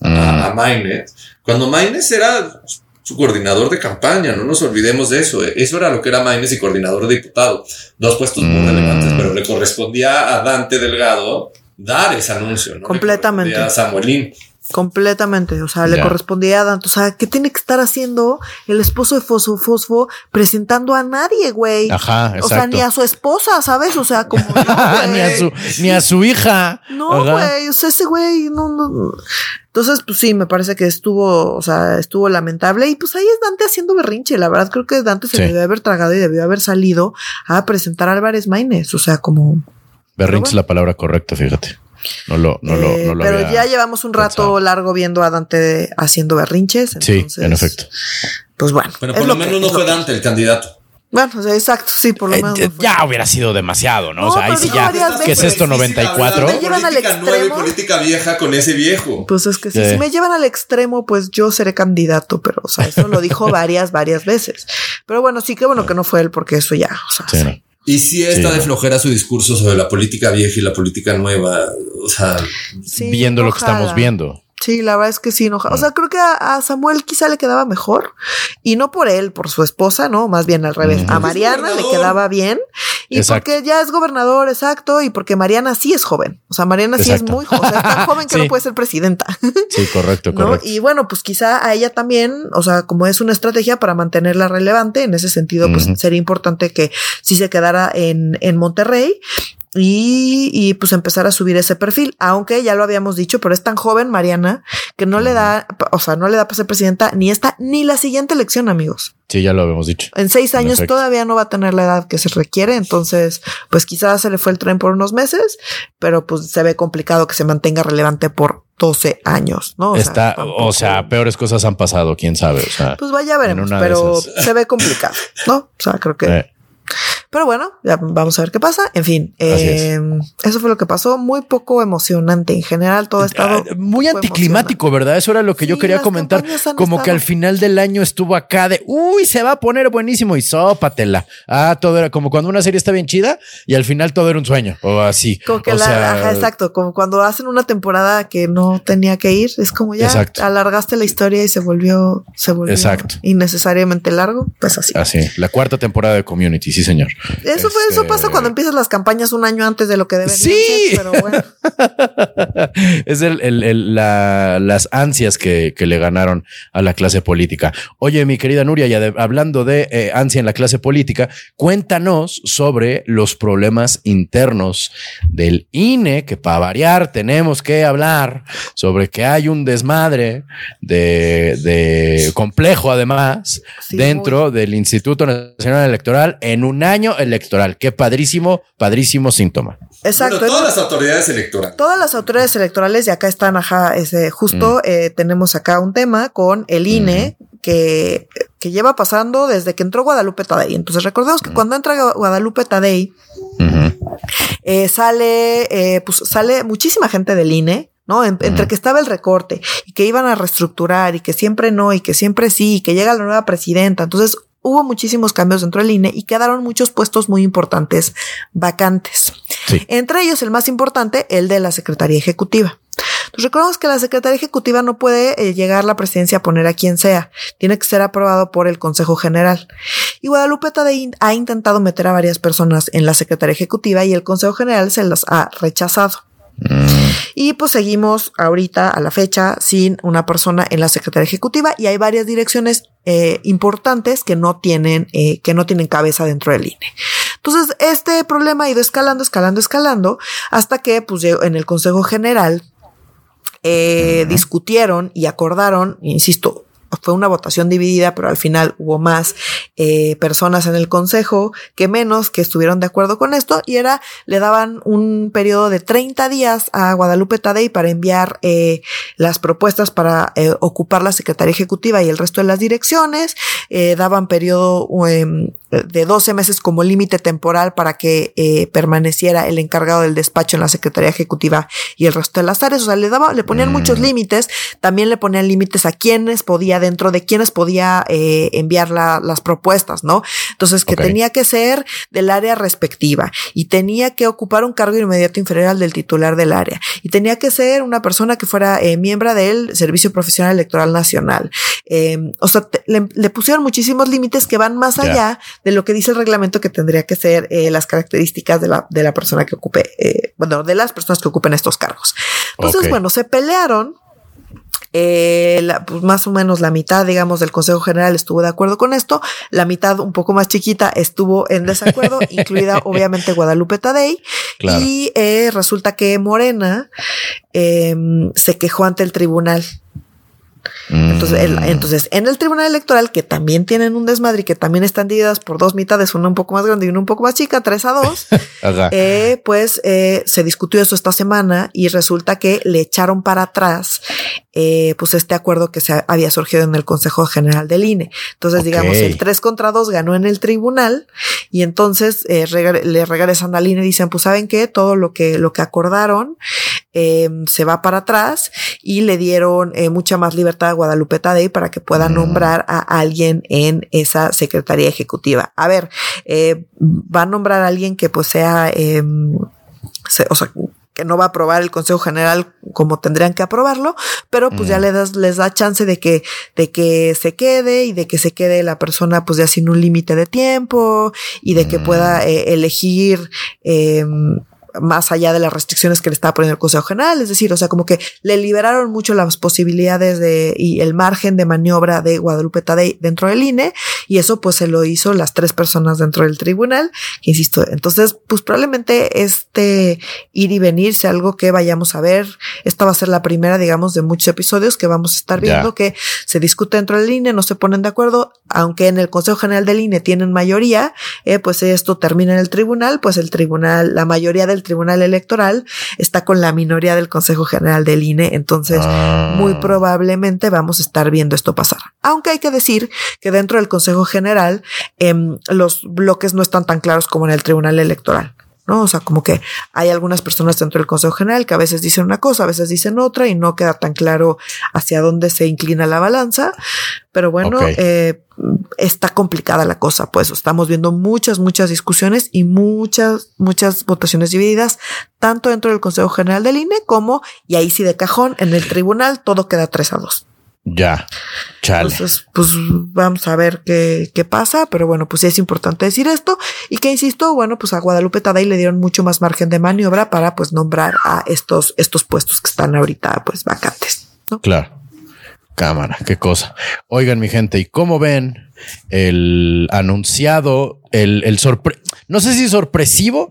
a, a Maines. Cuando Maines era su coordinador de campaña, no nos olvidemos de eso. Eso era lo que era Maines y coordinador de diputado. Dos puestos muy mm. relevantes, pero le correspondía a Dante Delgado dar ese anuncio, ¿no? Completamente. a Samuelín. Completamente, o sea, le correspondía a Dante. O sea, ¿qué tiene que estar haciendo el esposo de Fosfo Fosfo presentando a nadie, güey? Ajá, exacto. O sea, ni a su esposa, ¿sabes? O sea, como. ni, a su, ni a su hija. No, güey, o sea, ese güey, no, no. Entonces, pues sí, me parece que estuvo, o sea, estuvo lamentable. Y pues ahí es Dante haciendo berrinche. La verdad, creo que Dante se debió haber tragado y debió haber salido a presentar a Álvarez Maínez. O sea, como. Berrinche es la palabra correcta, fíjate. No lo, no lo, no lo eh, Pero ya llevamos un rato largo viendo a Dante haciendo berrinches. sí, en efecto. Pues bueno. Pero por lo, menos no fue Dante el candidato. Bueno, exacto, sí, por lo eh, menos. ya hubiera sido demasiado, ¿no? o sea, ahí sí ya. ¿Qué es esto, 94? Me llevan al extremo. política vieja con ese viejo. Pues es que si me llevan al extremo, pues yo seré candidato, pero, o sea, eso lo dijo varias, varias veces. Pero bueno, sí, que bueno que no fue él, porque eso ya, o sea, sí. Y si está de flojera su discurso sobre la política vieja y la política nueva. O sea, viendo lo que estamos viendo. Sí, la verdad es que sí, no. O sea, creo que a, Samuel quizá le quedaba mejor y no por él, por su esposa, no, más bien al revés. A Mariana le quedaba bien y porque ya es gobernador, exacto, y porque Mariana sí es joven. O sea, Mariana sí es muy joven, o sea, tan joven que no puede ser presidenta. sí, correcto, correcto. Y bueno, pues quizá a ella también, o sea, como es una estrategia para mantenerla relevante, en ese sentido, pues sería importante que si se quedara en, en Monterrey y, y, pues empezar a subir ese perfil, aunque ya lo habíamos dicho, pero es tan joven Mariana que no le da, o sea, no le da para ser presidenta ni esta ni la siguiente elección, amigos. Sí, ya lo habíamos dicho. En seis años todavía no va a tener la edad que se requiere, entonces, pues quizás se le fue el tren por unos meses, pero pues se ve complicado que se mantenga relevante por 12 años, ¿no? O Está, sea, o sea, peores cosas han pasado, quién sabe. O sea, pues vaya veremos, pero se ve complicado, ¿no? O sea, creo que eh. Pero bueno, ya vamos a ver qué pasa. En fin, eh, eso fue lo que pasó. Muy poco emocionante en general. Todo ha estado ah, muy anticlimático, ¿verdad? Eso era lo que yo quería comentar. Como que al final del año estuvo acá de uy, se va a poner buenísimo y sópatela. Ah, todo era como cuando una serie está bien chida y al final todo era un sueño o así. Como que la, exacto. Como cuando hacen una temporada que no tenía que ir. Es como ya alargaste la historia y se volvió, se volvió innecesariamente largo. Pues así. Así. La cuarta temporada de Community. Sí, señor. Eso fue, eso pasa cuando este, empiezas las campañas un año antes de lo que deben sí. ser, pero bueno. es el, las ansias que, le ganaron a la clase política. Oye, mi querida Nuria, ya hablando de eh, ansia en la clase política, cuéntanos sobre los problemas internos del INE, que para variar tenemos que hablar sobre que hay un desmadre de, complejo además dentro del Instituto Nacional Electoral en un año electoral. Qué padrísimo, padrísimo síntoma. Exacto. todas las autoridades electorales. Todas las autoridades electorales, y acá están, ajá, ese, justo mm. eh, tenemos acá un tema con el INE que, que lleva pasando desde que entró Guadalupe Tadei. Entonces recordemos que mm. cuando entra Guadalupe Tadei, eh, sale, eh, pues sale muchísima gente del INE, ¿no? entre que estaba el recorte y que iban a reestructurar y que siempre no y que siempre sí y que llega la nueva presidenta. Entonces hubo muchísimos cambios dentro del INE y quedaron muchos puestos muy importantes vacantes. Entre ellos, el más importante, el de la Secretaría Ejecutiva. Entonces, recordemos que la Secretaría Ejecutiva no puede eh, llegar la presidencia a poner a quien sea. Tiene que ser aprobado por el Consejo General. Y Guadalupe Tadei ha intentado meter a varias personas en la Secretaría Ejecutiva y el Consejo General se las ha rechazado. Y pues seguimos ahorita a la fecha sin una persona en la Secretaría Ejecutiva y hay varias direcciones eh, importantes que no tienen, eh, que no tienen cabeza dentro del INE. Entonces, este problema ha ido escalando, escalando, escalando, hasta que pues en el Consejo General eh, discutieron y acordaron, insisto, fue una votación dividida, pero al final hubo más eh, personas en el consejo que menos que estuvieron de acuerdo con esto y era, le daban un periodo de 30 días a Guadalupe Tadei para enviar eh, las propuestas para eh, ocupar la Secretaría Ejecutiva y el resto de las direcciones, daban periodo em, de 12 meses como límite temporal para que permaneciera el encargado del despacho en la Secretaría Ejecutiva y el resto de las áreas. O sea, le daba, le ponían mm. muchos límites. También le ponían límites a quienes podía, dentro de quienes podía eh, enviar las propuestas, ¿no? Entonces, que tenía que ser del área respectiva y tenía que ocupar un cargo inmediato inferior al del titular del área y tenía que ser una persona que fuera eh, miembro del Servicio Profesional Electoral Nacional. Em, o sea, le, pusieron muchísimos límites que van más allá de lo que dice el reglamento que tendría que ser eh, las características de la, de la persona que ocupe, eh, bueno, de las personas que ocupen estos cargos. Entonces, bueno, se pelearon. Eh, pues más o menos la mitad, digamos, del Consejo General estuvo de acuerdo con esto. La mitad, un poco más chiquita, estuvo en desacuerdo, incluida obviamente Guadalupe Tadei. Y resulta que Morena em, se quejó ante el tribunal entonces, mm. entonces, en el Tribunal Electoral, que también tienen un desmadre y que también están divididas por dos mitades, una un poco más grande y una un poco más chica, tres a dos, eh, pues eh, se discutió eso esta semana y resulta que le echaron para atrás eh, pues este acuerdo que se había surgido en el Consejo General del INE. Entonces, digamos, el 3 contra 2 ganó en el tribunal y entonces eh, le regresan al INE y dicen, pues saben que todo lo que, lo que acordaron eh, se va para atrás y le dieron eh, mucha más libertad a Guadalupe Tadei para que pueda Mm. nombrar a alguien en esa secretaría ejecutiva. A ver, eh, va a nombrar a alguien que pues sea, eh, se- o sea, que no va a aprobar el Consejo General como tendrían que aprobarlo, pero pues ya Mm. le das, les da chance de que, de que se quede y de que se quede la persona pues ya sin un límite de tiempo y de que Mm. pueda eh, elegir eh, más allá de las restricciones que le estaba poniendo el Consejo General, es decir, o sea, como que le liberaron mucho las posibilidades de y el margen de maniobra de Guadalupe Tadei dentro del INE y eso pues se lo hizo las tres personas dentro del tribunal, que insisto, entonces pues probablemente este ir y venir sea algo que vayamos a ver, esta va a ser la primera digamos de muchos episodios que vamos a estar viendo que se discute dentro del INE, no se ponen de acuerdo, aunque en el Consejo General del INE tienen mayoría, eh, pues esto termina en el tribunal, pues el tribunal, la mayoría del tribunal electoral está con la minoría del Consejo General del INE, entonces Ah. muy probablemente vamos a estar viendo esto pasar. Aunque hay que decir que dentro del Consejo General em, los bloques no están tan claros como en el Tribunal Electoral. ¿No? O sea, como que hay algunas personas dentro del Consejo General que a veces dicen una cosa, a veces dicen otra y no queda tan claro hacia dónde se inclina la balanza. Pero bueno, eh, está complicada la cosa, pues estamos viendo muchas, muchas discusiones y muchas, muchas votaciones divididas, tanto dentro del Consejo General del INE como, y ahí sí de cajón, en el tribunal todo queda 3 a 2. Ya, chale. Entonces, pues vamos a ver qué, qué pasa, pero bueno, pues sí es importante decir esto y que insisto, bueno, pues a Guadalupe Tadei le dieron mucho más margen de maniobra para pues nombrar a estos, estos puestos que están ahorita pues vacantes. ¿no? Claro. Cámara, qué cosa. Oigan, mi gente, ¿y cómo ven el anunciado, el, el sorpre, no sé si sorpresivo,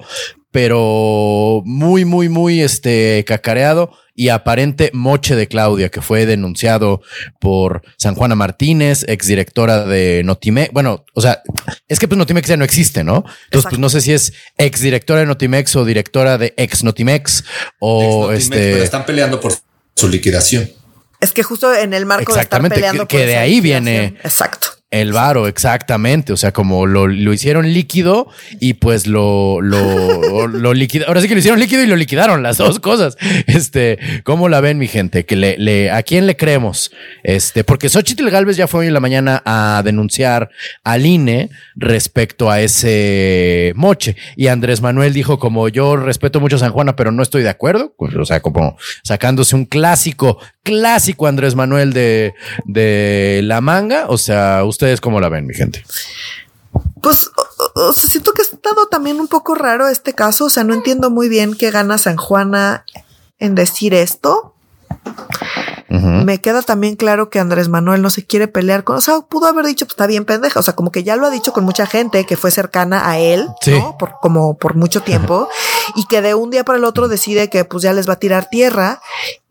pero muy, muy, muy este cacareado y aparente moche de Claudia, que fue denunciado por San Juana Martínez, exdirectora de Notimex. Bueno, o sea, es que pues Notimex ya no existe, ¿no? Entonces, Exacto. pues no sé si es exdirectora de Notimex o directora de ex Notimex o Ex-Notimex, este. pero están peleando por su liquidación. Es que justo en el marco de estar Exactamente, peleando que- que de ahí viene- Exacto. El varo, exactamente. O sea, como lo, lo hicieron líquido y pues lo, lo, lo liquidaron. Ahora sí que lo hicieron líquido y lo liquidaron, las dos cosas. Este, ¿cómo la ven, mi gente? Que le, ¿a quién le creemos? Este, porque Xochitl Galvez ya fue hoy en la mañana a denunciar al INE respecto a ese moche. Y Andrés Manuel dijo, como yo respeto mucho a San Juana, pero no estoy de acuerdo. Pues, o sea, como sacándose un clásico, clásico Andrés Manuel de, de la manga. O sea, ¿ustedes cómo la ven, mi gente? Pues, o, o- o sea, siento que ha estado también un poco raro este caso. O sea, no entiendo muy bien qué gana San Juana en decir esto. Me queda también claro que Andrés Manuel no se quiere pelear con, o sea, pudo haber dicho, pues está bien pendeja, o sea, como que ya lo ha dicho con mucha gente que fue cercana a él, Sí. ¿no? Por, como por mucho tiempo, y que de un día para el otro decide que pues ya les va a tirar tierra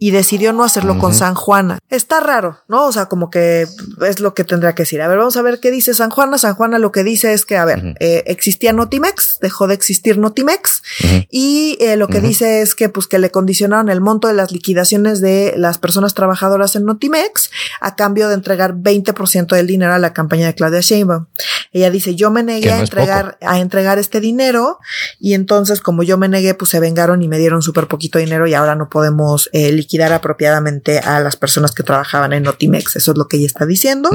y decidió no hacerlo con. San Juana. Está raro, ¿no? O sea, como que es lo que tendrá que decir. A ver, vamos a ver qué dice San Juana. San Juana lo que dice es que, a ver, eh, existía Notimex, dejó de existir Notimex, y eh, lo que dice es que pues que le condicionaron el monto de las liquidaciones de las personas trabajadoras en Notimex a cambio de entregar 20% del dinero a la campaña de Claudia Sheinbaum. Ella dice, yo me negué no a entregar, a entregar este dinero y entonces como yo me negué, pues se vengaron y me dieron súper poquito dinero y ahora no podemos eh, liquidar apropiadamente a las personas que trabajaban en Notimex. Eso es lo que ella está diciendo.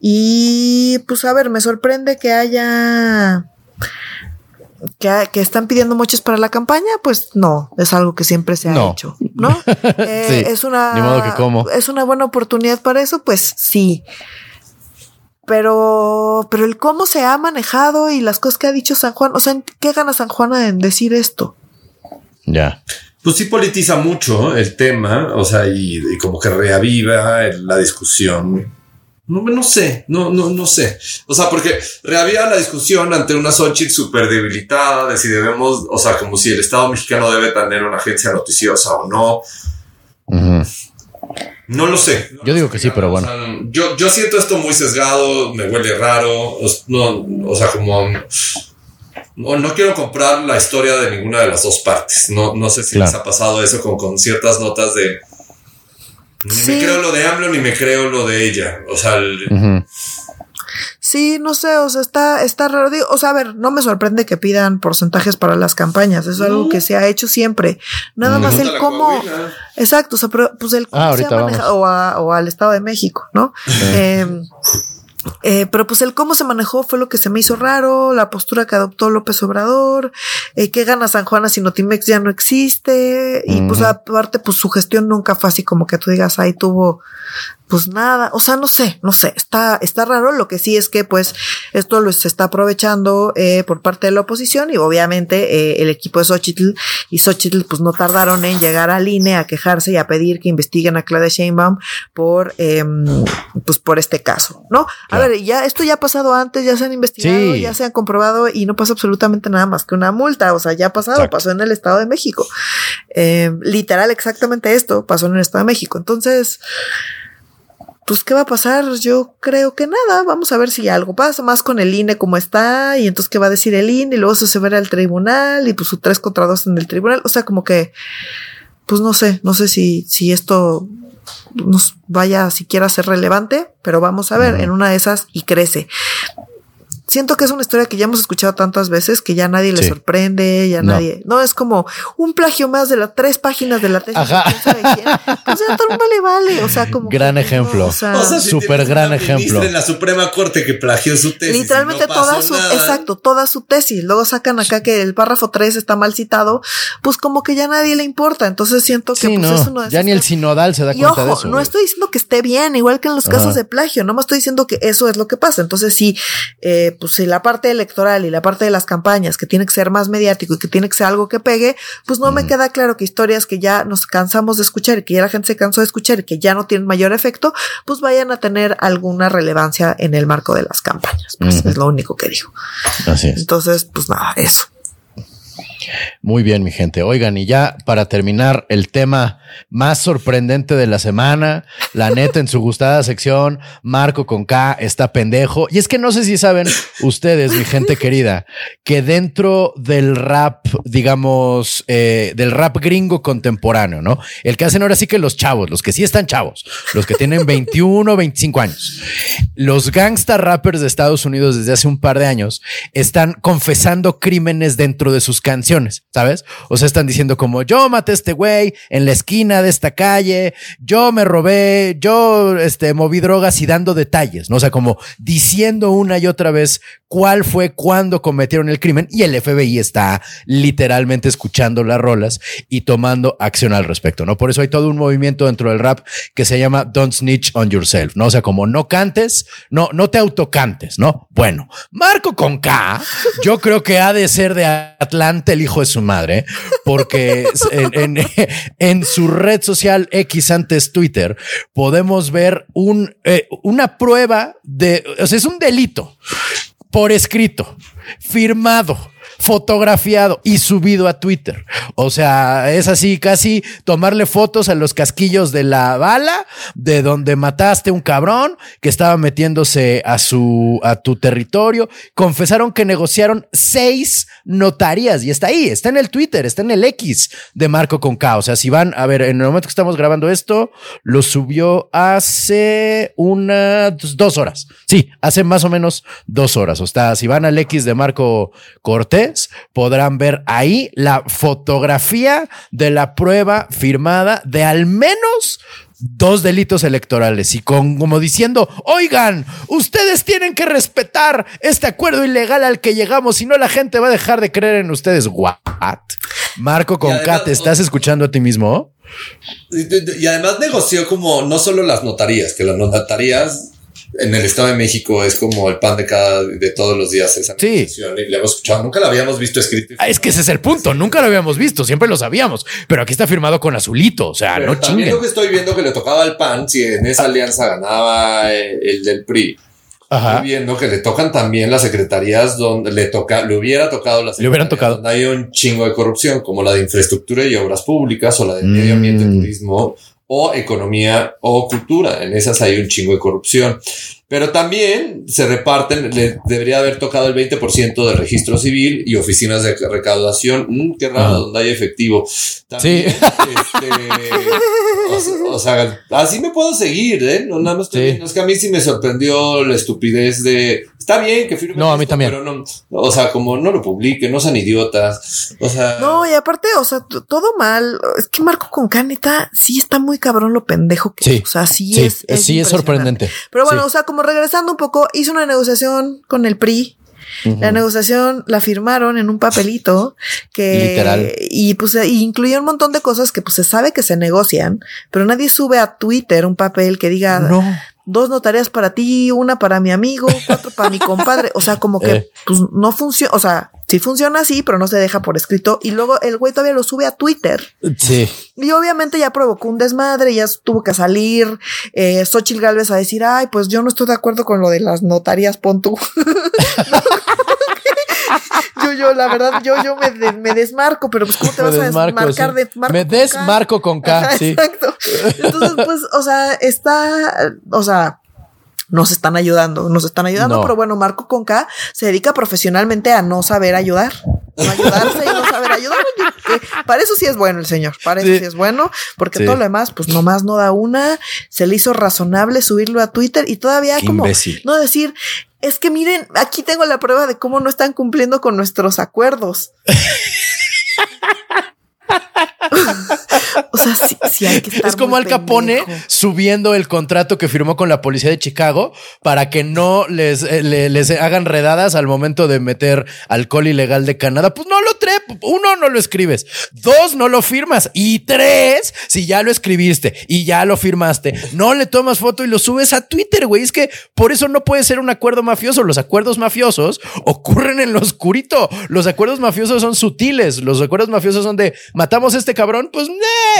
Y pues a ver, me sorprende que haya que, que están pidiendo moches para la campaña, pues no, es algo que siempre se ha No. hecho, ¿no? Eh, Sí, es una ni modo que cómo. es una buena oportunidad para eso, pues sí. Pero, pero el cómo se ha manejado y las cosas que ha dicho San Juan, o sea, ¿qué gana San Juana en decir esto? Ya. Pues sí politiza mucho el tema, o sea, y, y como que reaviva la discusión. No, no sé, no, no, no sé. O sea, porque reaviva la discusión ante una Xochitl súper debilitada de si debemos, o sea, como si el Estado mexicano debe tener una agencia noticiosa o no. No lo sé. Yo digo que sí, pero bueno. O sea, yo, yo siento esto muy sesgado, me huele raro. O, no, o sea, como. No, no quiero comprar la historia de ninguna de las dos partes. No, no sé si Claro. les ha pasado eso con, con ciertas notas de. Ni Sí. me creo lo de AMLO ni me creo lo de ella. O sea, el-. Sí, no sé, o sea, está, está raro. Digo, o sea, a ver, no me sorprende que pidan porcentajes para las campañas. Es algo que se ha hecho siempre. Nada más el cómo. Exacto, o sea, pero pues el cómo Ah, se ha manejado, o, a- o al Estado de México, ¿no? Eh, eh, pero pues el cómo se manejó fue lo que se me hizo raro, la postura que adoptó López Obrador, eh, que gana San Juana si Notimex ya no existe, y pues Ujú. aparte pues su gestión nunca fue así como que tú digas, ahí tuvo pues nada, o sea, no sé, no sé, está, está raro. Lo que sí es que pues esto lo se está aprovechando eh, por parte de la oposición y obviamente eh, el equipo de Xochitl y Xochitl pues no tardaron en llegar al INE a quejarse y a pedir que investiguen a Claudia Sheinbaum por, eh, pues por este caso, ¿no? A ver, ya esto ya ha pasado antes, ya se han investigado, Sí. ya se han comprobado y no pasa absolutamente nada más que una multa, o sea, ya ha pasado, Exacto. pasó en el Estado de México. Eh, literal, exactamente esto pasó en el Estado de México. Entonces, pues, ¿qué va a pasar? Yo creo que nada. Vamos a ver si algo pasa más con el INE como está. Y entonces, ¿qué va a decir el INE? Y luego eso se verá al tribunal y pues su tres contra dos en el tribunal. O sea, como que, pues no sé, no sé si, si esto nos vaya siquiera a ser relevante, pero vamos a ver, en una de esas y crece. Siento que es una historia que ya hemos escuchado tantas veces que ya a nadie le Sí. sorprende, ya No. nadie. No es como un plagio más de las tres páginas de la tesis. Ajá. quién. Pues ya todo el mundo le vale. O sea, como. Gran que no, ejemplo. o sea, O sea, si Súper tienes gran ejemplo. En la Suprema Corte que plagió su tesis. Literalmente no toda su, nada. exacto, toda su tesis. Luego sacan acá que el párrafo 3 está mal citado, pues como que ya a nadie le importa. Entonces siento que Sí, pues es no, uno de ya ni el sinodal se da Y cuenta ojo, de eso. no estoy diciendo que esté bien, igual que en los casos de plagio, no me estoy diciendo que eso es lo que pasa. Entonces, sí, eh, pues si la parte electoral y la parte de las campañas, que tiene que ser más mediático y que tiene que ser algo que pegue, pues no me queda claro que historias que ya nos cansamos de escuchar y que ya la gente se cansó de escuchar y que ya no tienen mayor efecto, pues vayan a tener alguna relevancia en el marco de las campañas. Pues es lo único que digo. Así es. Entonces, pues nada, eso. Muy bien, mi gente. Oigan, y ya para terminar el tema más sorprendente de la semana, la neta en su gustada sección, Marco con K está pendejo. Y es que no sé si saben ustedes, mi gente querida, que dentro del rap, digamos, eh, del rap gringo contemporáneo, ¿no? El que hacen ahora sí que los chavos, los que sí están chavos, los que tienen 21, 25 años. Los gangsta rappers de Estados Unidos desde hace un par de años están confesando crímenes dentro de sus canciones, ¿sabes? O sea, están diciendo como yo maté a este güey en la esquina de esta calle, yo me robé, yo este, moví drogas y dando detalles, ¿no? O sea, como diciendo una y otra vez cuál fue cuando cometieron el crimen y el FBI está literalmente escuchando las rolas y tomando acción al respecto, ¿no? Por eso hay todo un movimiento dentro del rap que se llama Don't Snitch on Yourself, ¿no? O sea, como no cantes, no, no te autocantes, ¿no? Bueno, Marco con K, yo creo que ha de ser de Atlanta hijo de su madre, porque en, su red social X antes Twitter podemos ver un, eh, una prueba de, o sea, es un delito por escrito, firmado, fotografiado y subido a Twitter. O sea, es así casi tomarle fotos a los casquillos de la bala de donde mataste un cabrón que estaba metiéndose a su a tu territorio. Confesaron que negociaron seis notarías y está ahí, está en el Twitter, está en el X de Marco con K. O sea, si van a ver, en el momento que estamos grabando esto, lo subió hace unas dos horas. Sí, hace más o menos dos horas. O sea, si van al X de Marco Cortés, podrán ver ahí la fotografía de la prueba firmada de al menos dos delitos electorales y con como diciendo, oigan, ustedes tienen que respetar este acuerdo ilegal al que llegamos, si no la gente va a dejar de creer en ustedes. What? Marco con Y además, K, ¿te estás escuchando a ti mismo? Y, y además negoció como no solo las notarías, que las notarías en el Estado de México es como el pan de cada de todos los días esa Sí. y la hemos escuchado, nunca la habíamos visto escrito. y Ah, Es que ese es el punto. Nunca lo habíamos visto. Siempre lo sabíamos. Pero aquí está firmado con azulito. O sea, Pero no chinguen. lo que estoy viendo que le tocaba al PAN, si en esa alianza ganaba eh, el del PRI. Ajá. Estoy viendo que le tocan también las secretarías donde le toca, le hubiera tocado las Le hubieran tocado. Donde hay un chingo de corrupción, como la de infraestructura y obras públicas, o la de medio ambiente, Mm. turismo, o economía o cultura. En esas hay un chingo de corrupción. Pero también se reparten, le debería haber tocado el 20% de registro civil y oficinas de recaudación. Mm, qué raro, donde hay efectivo. También, Sí. este, o, sea- o sea, así me puedo seguir, ¿eh? No, nada más estoy Sí. viendo. Es que a mí sí me sorprendió la estupidez de está bien que firmen. No, a mí también. Pero no, o sea, como no lo publiquen, no sean idiotas. O sea. No, y aparte, o sea, todo mal. Es que Marco con Caneta sí está muy cabrón lo pendejo que Sí. O sea, sí, Sí, es. sí es impresionante. sorprendente. Pero bueno, Sí. o sea, como regresando un poco, hizo una negociación con el PRI. La negociación la firmaron en un papelito que Literal. y pues e- y incluía un montón de cosas que pues se sabe que se negocian, pero nadie sube a Twitter un papel que diga No. Dos notarias para ti, una para mi amigo, cuatro para mi compadre. O sea, como que Eh. pues no funciona, o sea, sí funciona así, pero no se deja por escrito. Y luego el güey todavía lo sube a Twitter. Sí. Y obviamente ya provocó un desmadre, ya tuvo que salir eh, Xochitl Galvez a decir, ay, pues yo no estoy de acuerdo con lo de las notarias, pon tú. yo, la verdad, yo, yo me, de- me desmarco, pero pues, ¿cómo te Me vas a desmarcar sí. de Marco Me con K? desmarco con K, sí. Exacto. Entonces, pues, o sea, está, o sea, nos están ayudando, nos están ayudando, No. pero bueno, Marco Conca se dedica profesionalmente a no saber ayudar, no ayudarse y no saber ayudar. Para eso sí es bueno el señor, para eso Sí. sí es bueno, porque Sí. todo lo demás, pues nomás no da una, se le hizo razonable subirlo a Twitter y todavía Qué como imbécil. no decir, es que miren, aquí tengo la prueba de cómo no están cumpliendo con nuestros acuerdos. o sea, sí, sí hay que estar Es como muy Al Capone pendejo. subiendo el contrato que firmó con la policía de Chicago para que no les, eh, le- les hagan redadas al momento de meter alcohol ilegal de Canadá. Pues no lo tre, uno no lo escribes, dos no lo firmas y tres, si ya lo escribiste y ya lo firmaste, no le tomas foto y lo subes a Twitter, güey. Es que por eso no puede ser un acuerdo mafioso. Los acuerdos mafiosos ocurren en lo oscurito. Los acuerdos mafiosos son sutiles. Los acuerdos mafiosos son de matamos a este cabrón, pues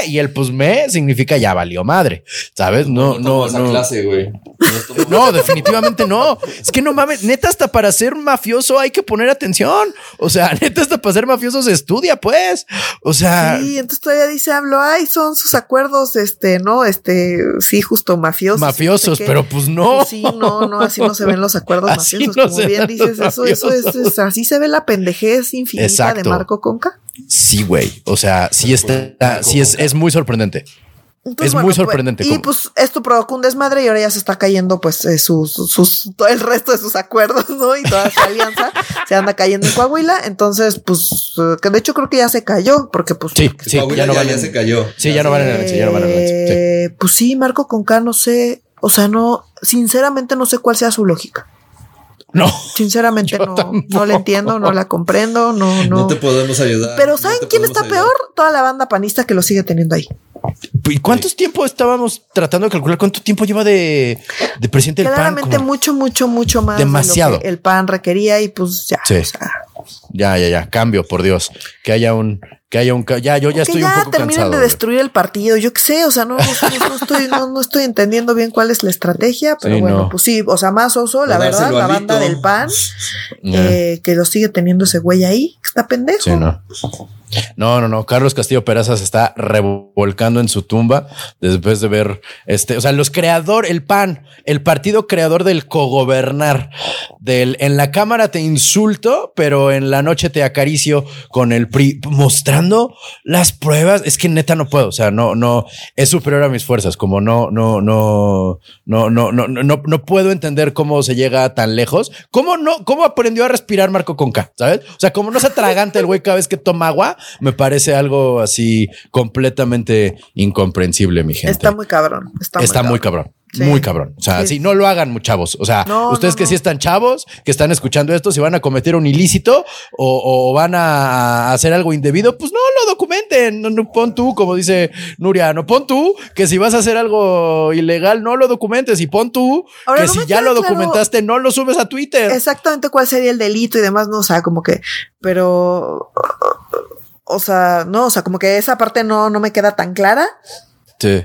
me. Y el pues me significa ya valió madre. ¿Sabes? No, tomo no, esa no. clase, güey. No No, definitivamente no. Es que no mames, neta, hasta para ser mafioso hay que poner atención. O sea, neta, hasta para ser mafioso se estudia, pues. O sea, Sí, entonces todavía dice hablo, ay, son sus acuerdos, este, no, este, sí, sí, mafiosos. mafiosos, no pero pues no. Pues sí, no, no, así no se ven los acuerdos Así mafiosos. no Como bien dices, eso, eso es, así se ve la pendejez infinita Exacto. de Marco Conca. Sí, güey. O sea, sí está, sí es, es muy sorprendente. Entonces, Es muy pues, sorprendente y pues esto provocó un desmadre y ahora ya se está cayendo pues eh, sus, sus, todo el resto de sus acuerdos, ¿no? Y toda su alianza se anda cayendo en Coahuila. Entonces, pues, eh, que de hecho creo que ya se cayó porque pues... Sí, porque sí, Coahuila ya no ya, ya se cayó. Sí, ya no van en ya no van en. Eh, Pues sí, Marco Conca, no sé, o sea, no, sinceramente no sé cuál sea su lógica. No. Sinceramente no, tampoco. no la entiendo, no la comprendo, no, no. No te podemos ayudar. Pero ¿saben quién está ayudar. peor? Toda la banda panista que lo sigue teniendo ahí. ¿Y cuántos tiempo estábamos tratando de calcular cuánto tiempo lleva de, de presidente del PAN? Claramente Como- mucho, mucho, mucho más Demasiado. de lo que el PAN requería y pues ya. Sí. o sea, Ya, ya, ya. Cambio, por Dios. Que haya un, que haya un, ya, yo ya estoy ya un poco terminen cansado. de destruir el partido. Yo qué sé, o sea, no, no, no- no estoy, no, no estoy entendiendo bien cuál es la estrategia, pero Sí, bueno, no. pues sí, o sea, más oso, la verdad, la banda del PAN, Eh. eh, que lo sigue teniendo ese güey ahí, que está pendejo. Sí, no. No, no, no. Carlos Castillo Peraza se está revolcando en su tumba después de ver este, o sea, los creador, el PAN, el partido creador del cogobernar, del en la cámara te insulto, pero en la noche te acaricio con el PRI, las pruebas. Es que neta no puedo. O sea, no, no es superior a mis fuerzas. Como no, no, no, no, no, no, no, no puedo entender cómo se llega tan lejos. ¿Cómo no? ¿Cómo aprendió a respirar Marco Conca? ¿Sabes? O sea, como no se atraganta el güey cada vez que toma agua, me parece algo así completamente incomprensible, mi gente. Está muy cabrón. Está, está muy cabrón. Sí. Muy cabrón. O sea, Sí. sí, no lo hagan, chavos. O sea, No, ustedes no, que no. sí están chavos, que están escuchando esto, si van a cometer un ilícito o, o van a hacer algo indebido, pues no lo documenten. No, pon tú, como dice Nuria, no pon tú que si vas a hacer algo ilegal, no lo documentes. Y pon tú Ahora, que si ya lo claro- documentaste, no lo subes a Twitter. exactamente cuál sería el delito y demás, no, o sea, como que, pero, o sea, no, o sea, como que esa parte no, no me queda tan clara, Sí.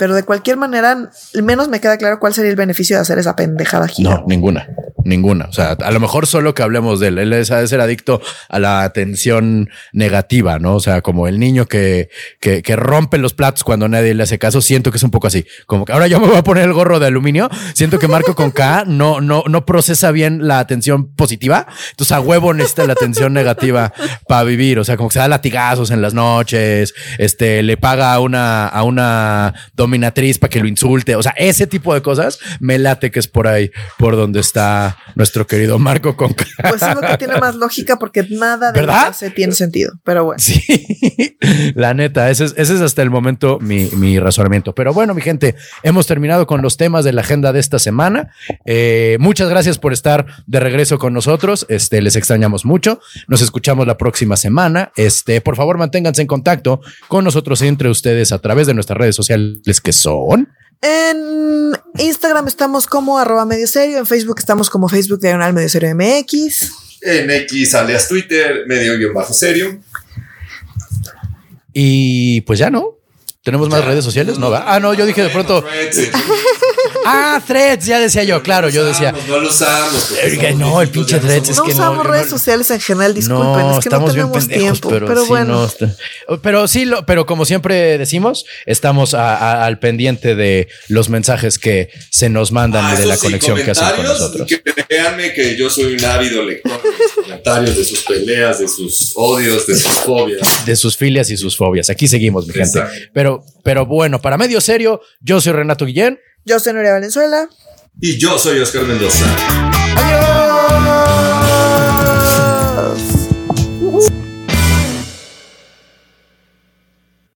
Pero de cualquier manera, menos me queda claro cuál sería el beneficio de hacer esa pendejada gira. No, ninguna, ninguna. O sea, a lo mejor solo que hablemos de él. Él es, ha de ser adicto a la atención negativa, ¿no? O sea, como el niño que, que, que rompe los platos cuando nadie le hace caso. Siento que es un poco así. Como que ahora yo me voy a poner el gorro de aluminio. Siento que Marco con K no, no, no procesa bien la atención positiva. Entonces a huevo necesita la atención negativa para vivir. O sea, como que se da latigazos en las noches, este, le paga a una, a una dominatriz para que lo insulte. O sea, ese tipo de cosas me late que es por ahí, por donde está nuestro querido Marco Conca. Pues es lo que tiene más lógica porque nada de ¿Verdad? lo que hace tiene sentido. Pero bueno. Sí, la neta, ese es, ese es hasta el momento mi, mi razonamiento. Pero bueno, mi gente, hemos terminado con los temas de la agenda de esta semana. Eh, muchas gracias por estar de regreso con nosotros. Este, les extrañamos mucho. Nos escuchamos la próxima semana. Este, por favor, manténganse en contacto con nosotros y entre ustedes a través de nuestras redes sociales que son. En Instagram estamos como arroba medio serio. En Facebook estamos como Facebook diagonal medio serio MX. En X alias Twitter, medio guion bajo serio. Y pues ya no. ¿Tenemos más redes sociales? No, ¿va? Ah, no, yo dije de pronto. Ah, threads, ya decía yo, claro, yo decía. No lo usamos. no, el pinche no threads No Es que usamos yo redes no- sociales en general, disculpen, es que no tenemos tiempo. Pero, sí, bueno, no, pero sí, lo, pero como siempre decimos, estamos a- a- al pendiente de los mensajes que se nos mandan Ah, y de la sí, conexión que hacen con nosotros. Créanme que yo soy un ávido lector comentarios, de sus peleas, de sus odios, de sus fobias. De sus filias y sus fobias. Aquí seguimos, mi gente. Pero, pero bueno, para medio serio, yo soy Renato Guillén. yo soy Nuria Valenzuela. Y yo soy Oscar Mendoza. Adiós.